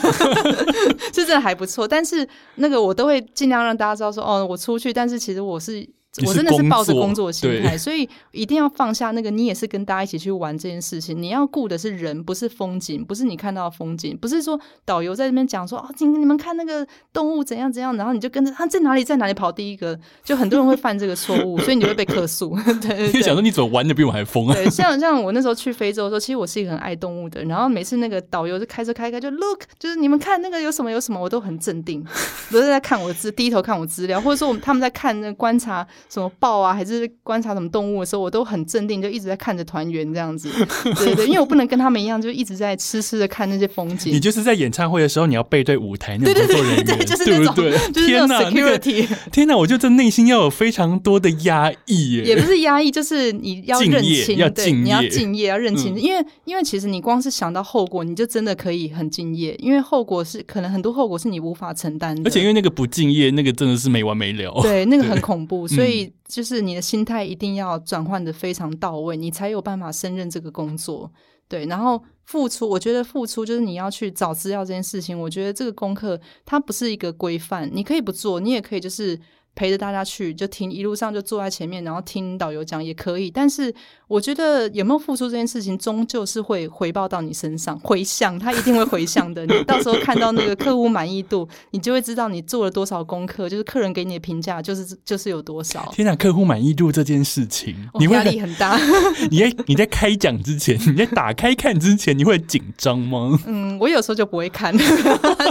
是真的还不错。但是那个我都会尽量让大家知道说，哦，我出去，但是其实我是我真的是抱着工作的心态，所以一定要放下那个，你也是跟大家一起去玩这件事情。你要顾的是人，不是风景，不是你看到的风景，不是说导游在那边讲说哦，你你们看那个动物怎样怎样，然后你就跟着他在哪里在哪里跑第一个，就很多人会犯这个错误，所以你就会被客诉。对对对因为想。说你怎么玩的比我还疯啊？对，像像我那时候去非洲的时候，其实我是一个很爱动物的。然后每次那个导游就开车开开就 look，就是你们看那个有什么有什么，我都很镇定，都是在看我的资，低头看我资料，或者说我们他们在看那观察什么豹啊，还是观察什么动物的时候，我都很镇定，就一直在看着团员这样子。对对对，因为我不能跟他们一样，就一直在痴痴的看那些风景。你就是在演唱会的时候，你要背对舞台那种工作人员，对 不对？天哪，security！天哪，我就这内心要有非常多的压抑，也不是压抑，就是你要认清，要敬业，你要敬业，要认清。因为因为其实你光是想到后果，你就真的可以很敬业，因为后果是可能很多后果是你无法承担的。而且因为那个不敬业，那个真的是没完没了。对，那个很恐怖，所以所以就是你的心态一定要转换的非常到位，你才有办法胜任这个工作。对，然后付出，我觉得付出就是你要去找资料这件事情。我觉得这个功课它不是一个规范，你可以不做，你也可以就是。陪着大家去，就听一路上就坐在前面，然后听导游讲也可以。但是我觉得有没有付出这件事情，终究是会回报到你身上，回向，他一定会回向的。你 到时候看到那个客户满意度，你就会知道你做了多少功课，就是客人给你的评价就是就是有多少。天哪，客户满意度这件事情，你压力很大。你在你在开讲之前，你在打开看之前，你会紧张吗？嗯，我有时候就不会看，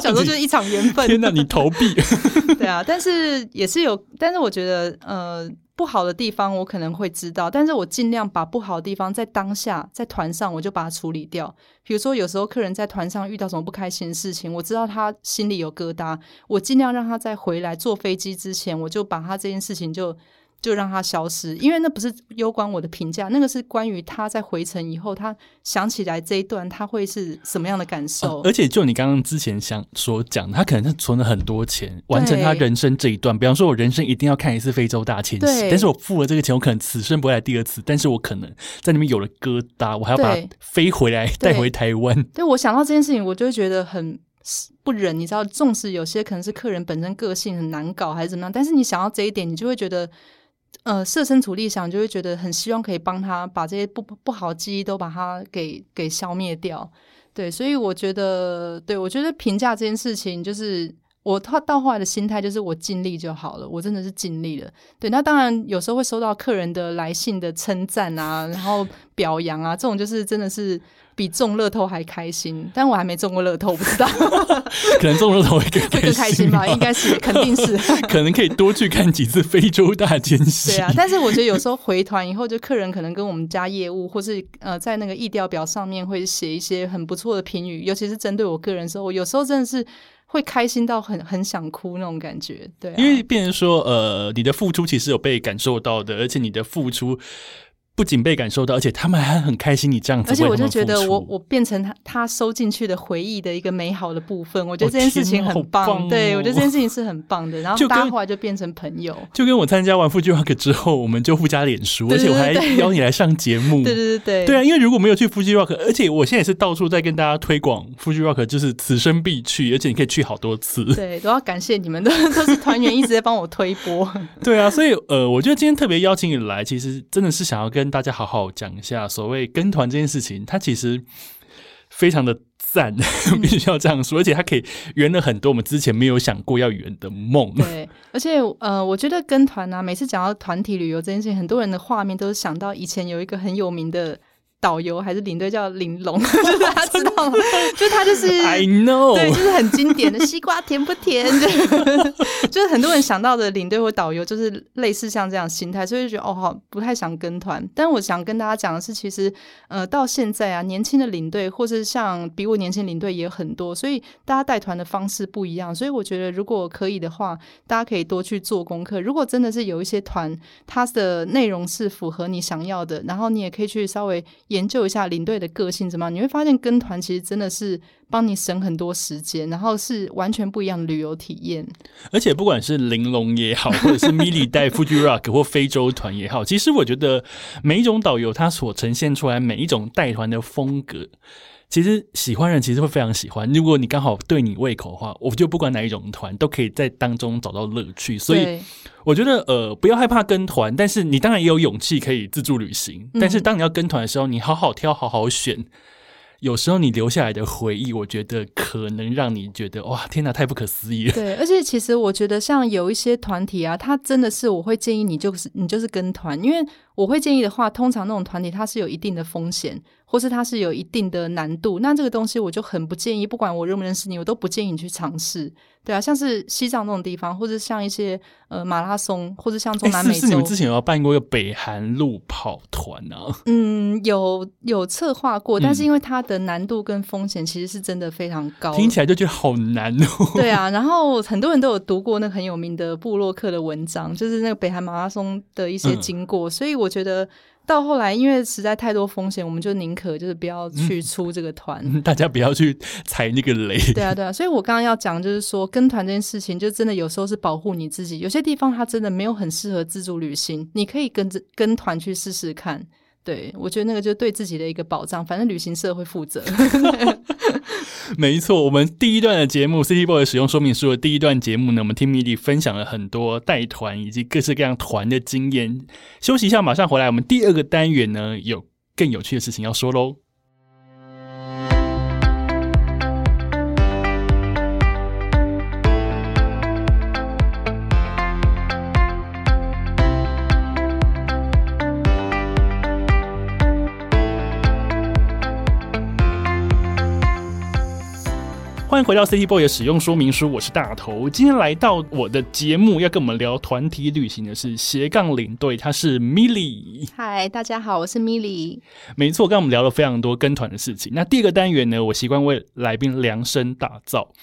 小时候就是一场缘分。天哪，你投币？对啊，但是也是有。但是我觉得，呃，不好的地方我可能会知道，但是我尽量把不好的地方在当下在团上我就把它处理掉。比如说，有时候客人在团上遇到什么不开心的事情，我知道他心里有疙瘩，我尽量让他在回来坐飞机之前，我就把他这件事情就。就让他消失，因为那不是攸关我的评价，那个是关于他在回程以后，他想起来这一段他会是什么样的感受。而且就你刚刚之前想所讲，他可能是存了很多钱，完成他人生这一段。比方说，我人生一定要看一次非洲大迁徙，但是我付了这个钱，我可能此生不会来第二次，但是我可能在里面有了疙瘩，我还要把它飞回来带回台湾。对我想到这件事情，我就会觉得很不忍。你知道，纵使有些可能是客人本身个性很难搞，还是怎么样，但是你想到这一点，你就会觉得。呃，设身处地想，就会觉得很希望可以帮他把这些不不好记忆都把它给给消灭掉。对，所以我觉得，对我觉得评价这件事情，就是我到到后来的心态，就是我尽力就好了，我真的是尽力了。对，那当然有时候会收到客人的来信的称赞啊，然后表扬啊，这种就是真的是。比中乐透还开心，但我还没中过乐透，不知道。可能中乐透会更开心吧？应该是，肯定是。可能可以多去看几次非洲大迁徙。对啊，但是我觉得有时候回团以后，就客人可能跟我们家业务，或是呃，在那个意调表上面会写一些很不错的评语，尤其是针对我个人的时候，我有时候真的是会开心到很很想哭那种感觉。对，因为变成说，呃，你的付出其实有被感受到的，而且你的付出。不仅被感受到，而且他们还很开心你这样子。而且我就觉得，我我变成他他收进去的回忆的一个美好的部分。我觉得这件事情 很棒，对我觉得这件事情是很棒的。然后大家后来就变成朋友。就跟我参加完富居 rock 之后，我们就互加脸书，而且我还邀你来上节目。对对对对，对啊，因为如果没有去富居 rock，而且我现在也是到处在跟大家推广富居 rock，就是此生必去，而且你可以去好多次。对，都要感谢你们，都 都是团员一直在帮我推波。对啊，所以呃，我觉得今天特别邀请你来，其实真的是想要跟大家好好讲。讲一下所谓跟团这件事情，它其实非常的赞，必须要这样说，而且它可以圆了很多我们之前没有想过要圆的梦。对，而且呃，我觉得跟团啊，每次讲到团体旅游这件事情，很多人的画面都是想到以前有一个很有名的。导游还是领队叫玲珑，就是大家知道吗？就他就是，I know，对，就是很经典的西瓜甜不甜？就是很多人想到的领队或导游，就是类似像这样心态，所以就觉得哦，好不太想跟团。但我想跟大家讲的是，其实呃，到现在啊，年轻的领队或是像比我年轻领队也很多，所以大家带团的方式不一样。所以我觉得，如果可以的话，大家可以多去做功课。如果真的是有一些团，它的内容是符合你想要的，然后你也可以去稍微。研究一下领队的个性怎么样？你会发现跟团其实真的是帮你省很多时间，然后是完全不一样的旅游体验。而且不管是玲珑也好，或者是米里带 Fuji Rock 或非洲团也好，其实我觉得每一种导游他所呈现出来每一种带团的风格。其实喜欢人其实会非常喜欢，如果你刚好对你胃口的话，我就不管哪一种团都可以在当中找到乐趣。所以我觉得呃不要害怕跟团，但是你当然也有勇气可以自助旅行。但是当你要跟团的时候，你好好挑，好好选。有时候你留下来的回忆，我觉得可能让你觉得哇天哪，太不可思议了。对，而且其实我觉得像有一些团体啊，他真的是我会建议你就是你就是跟团，因为我会建议的话，通常那种团体它是有一定的风险。或是它是有一定的难度，那这个东西我就很不建议，不管我认不认识你，我都不建议你去尝试。对啊，像是西藏那种地方，或者像一些呃马拉松，或者像中南美洲，是你们之前有办过一个北韩路跑团啊？嗯，有有策划过，但是因为它的难度跟风险其实是真的非常高，听起来就觉得好难哦。对啊，然后很多人都有读过那很有名的布洛克的文章，就是那个北韩马拉松的一些经过，所以我觉得。到后来，因为实在太多风险，我们就宁可就是不要去出这个团。大家不要去踩那个雷。对啊，对啊。所以我刚刚要讲，就是说跟团这件事情，就真的有时候是保护你自己。有些地方它真的没有很适合自助旅行，你可以跟着跟团去试试看。对，我觉得那个就对自己的一个保障，反正旅行社会负责。没错，我们第一段的节目《City Boy》使用说明书的第一段节目呢，我们听米莉分享了很多带团以及各式各样团的经验。休息一下，马上回来。我们第二个单元呢，有更有趣的事情要说喽。欢迎回到 City Boy 的使用说明书，我是大头。今天来到我的节目，要跟我们聊团体旅行的是斜杠领队，他是 Milly。嗨，大家好，我是 Milly。没错，刚刚我们聊了非常多跟团的事情。那第一个单元呢，我习惯为来宾量身打造。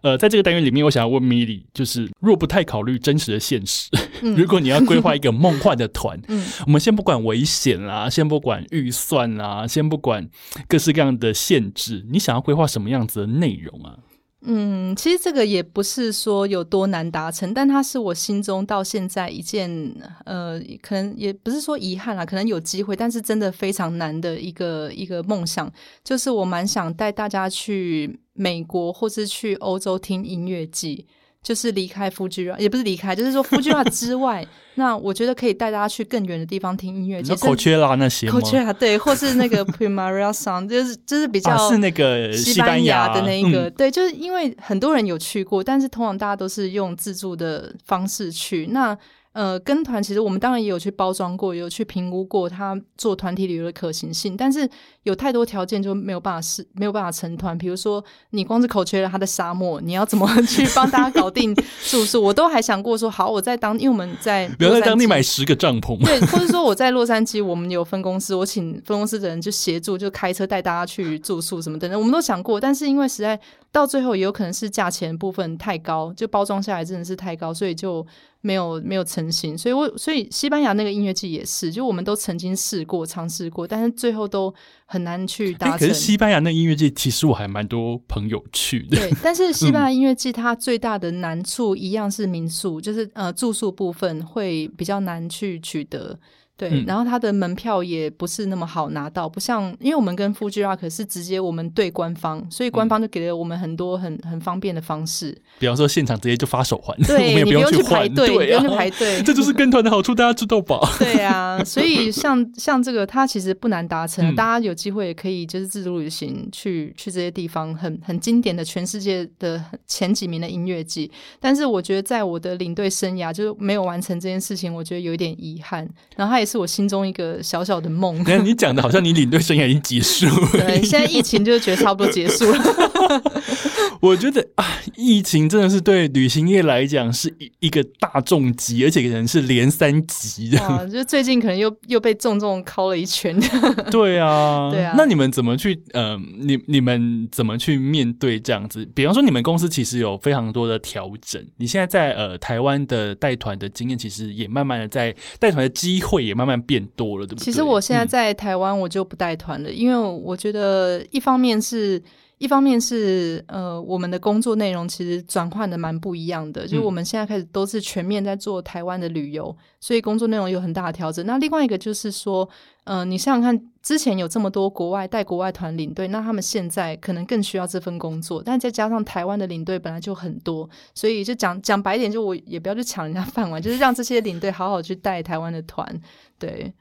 呃，在这个单元里面，我想要问米莉，就是若不太考虑真实的现实，如果你要规划一个梦幻的团，嗯，我们先不管危险啦，先不管预算啦，先不管各式各样的限制，你想要规划什么样子的内容啊？嗯，其实这个也不是说有多难达成，但它是我心中到现在一件呃，可能也不是说遗憾啦，可能有机会，但是真的非常难的一个一个梦想，就是我蛮想带大家去美国或是去欧洲听音乐季。就是离开夫居啊，也不是离开，就是说夫居啊之外，那我觉得可以带大家去更远的地方听音乐。口缺啦那些口缺啊，对，或是那个 Primavera Sound，就是就是比较是那个西班牙的那一个，对，就是因为很多人有去过，但是通常大家都是用自助的方式去那。呃，跟团其实我们当然也有去包装过，有去评估过他做团体旅游的可行性，但是有太多条件就没有办法是没有办法成团。比如说，你光是口缺了他的沙漠，你要怎么 去帮大家搞定住宿？我都还想过说，好，我在当，因为我们在不要在当地买十个帐篷，对，或者说我在洛杉矶，我们有分公司，我请分公司的人就协助，就开车带大家去住宿什么等等，我们都想过，但是因为实在到最后也有可能是价钱部分太高，就包装下来真的是太高，所以就。没有没有成型，所以我所以西班牙那个音乐季也是，就我们都曾经试过尝试过，但是最后都很难去达成。可是西班牙那音乐季其实我还蛮多朋友去的。对，但是西 班牙音乐季它最大的难处一样是民宿，就是呃住宿部分会比较难去取得。对，然后它的门票也不是那么好拿到，不像因为我们跟 Fuji Rock 是直接我们对官方，所以官方就给了我们很多很很方便的方式。比方说现场直接就发手环，对，你不用去排队，不用去排队，这就是跟团的好处，大家知道吧？对啊，所以像像这个，它其实不难达成，大家有机会也可以就是自助旅行去去这些地方，很很经典的全世界的前几名的音乐季。但是我觉得在我的领队生涯就是没有完成这件事情，我觉得有一点遗憾。然后他也是我心中一个小小的梦。你讲的好像你领队生涯已经结束了。对，现在疫情就是觉得差不多结束了。我觉得啊，疫情真的是对旅行业来讲是一一个大重击，而且可能是连三级的。就最近可能又又被重重敲了一拳。对啊，对啊。那你们怎么去？呃，你你们怎么去面对这样子？比方说，你们公司其实有非常多的调整。你现在在呃台湾的带团的经验，其实也慢慢的在带团的机会也慢慢变多了，对不对？其实我现在在台湾，我就不带团了，因为我觉得一方面是。一方面是呃，我们的工作内容其实转换的蛮不一样的，就是我们现在开始都是全面在做台湾的旅游，所以工作内容有很大的调整。那另外一个就是说，嗯，你想想看，之前有这么多国外带国外团领队，那他们现在可能更需要这份工作，但再加上台湾的领队本来就很多，所以就讲讲白点，就我也不要去抢人家饭碗，就是让这些领队好好去带台湾的团，对。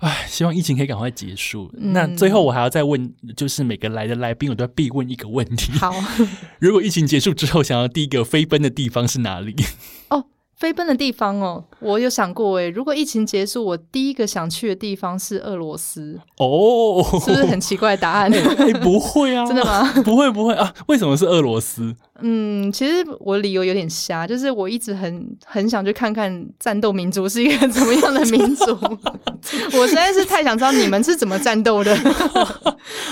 唉，希望疫情可以赶快结束。那最后我还要再问，就是每个来的来宾，我都要必问一个问题。好，如果疫情结束之后，想要第一个飞奔的地方是哪里？哦。飞奔的地方哦，我有想过诶，如果疫情结束，我第一个想去的地方是俄罗斯。哦，是不是很奇怪的答案？哎，不会啊，真的吗？不会不会啊，为什么是俄罗斯？嗯，其实我理由有点瞎，就是我一直很很想去看看战斗民族是一个怎么样的民族。我实在是太想知道你们是怎么战斗的。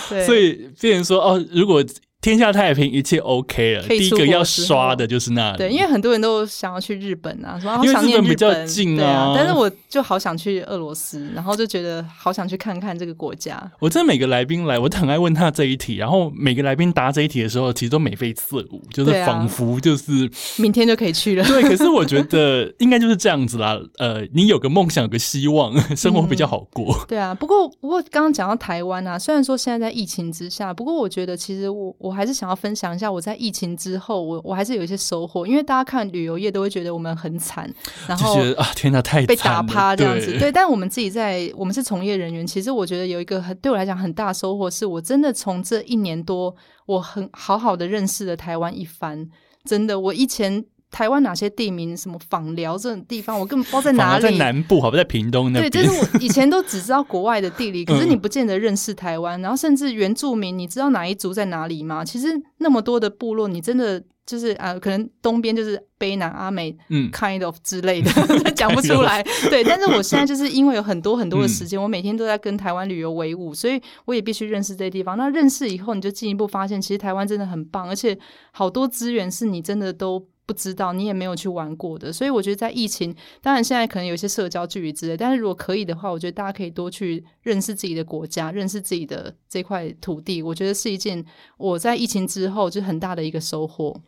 对，所以别人说哦，如果。天下太平，一切 OK 了。第一个要刷的就是那里。对，因为很多人都想要去日本啊，说好想念日本，近啊。但是我就好想去俄罗斯，然后就觉得好想去看看这个国家。我真的每个来宾来，我都很爱问他这一题。然后每个来宾答这一题的时候，其实都眉飞色舞，就是仿佛就是明天就可以去了。对，可是我觉得应该就是这样子啦。呃，你有个梦想，有个希望，生活比较好过。对啊，不过不过刚刚讲到台湾啊，虽然说现在在疫情之下，不过我觉得其实我我还是想要分享。一下我在疫情之后，我我还是有一些收获，因为大家看旅游业都会觉得我们很惨，然后觉得啊天哪，太被打趴这样子。对，但我们自己在我们是从业人员，其实我觉得有一个很对我来讲很大收获，是我真的从这一年多，我很好好的认识了台湾一番。真的，我以前。台湾哪些地名？什么访寮这种地方，我根本不知道在哪里。在南部，好不在屏东那边。对，就是我以前都只知道国外的地理，可是你不见得认识台湾。然后甚至原住民，你知道哪一族在哪里吗？其实那么多的部落，你真的就是啊，可能东边就是卑南、阿美，嗯，kind of 之类的，讲不出来。对，但是我现在就是因为有很多很多的时间，我每天都在跟台湾旅游为伍，所以我也必须认识这些地方。那认识以后，你就进一步发现，其实台湾真的很棒，而且好多资源是你真的都。不知道你也没有去玩过的，所以我觉得在疫情，当然现在可能有些社交距离之类，但是如果可以的话，我觉得大家可以多去认识自己的国家，认识自己的这块土地，我觉得是一件我在疫情之后就很大的一个收获。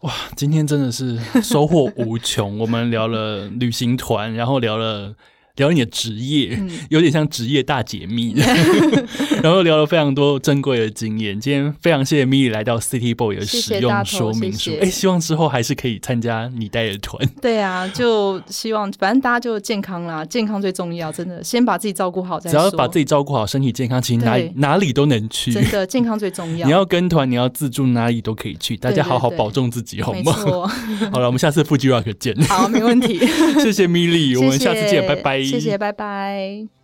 哇，今天真的是收获无穷，我们聊了旅行团，然后聊了。聊你的职业，有点像职业大解密，然后聊了非常多珍贵的经验。今天非常谢谢米莉来到 City Boy 的使用说明书。哎，希望之后还是可以参加你带的团。对啊，就希望反正大家就健康啦，健康最重要，真的先把自己照顾好再说。只要把自己照顾好，身体健康，其实哪哪里都能去。真的，健康最重要。你要跟团，你要自助，哪里都可以去。大家好好保重自己，好吗？好了，我们下次 Fuji Rock 见。好，没问题。谢谢米莉，我们下次见，拜拜。谢谢，拜拜。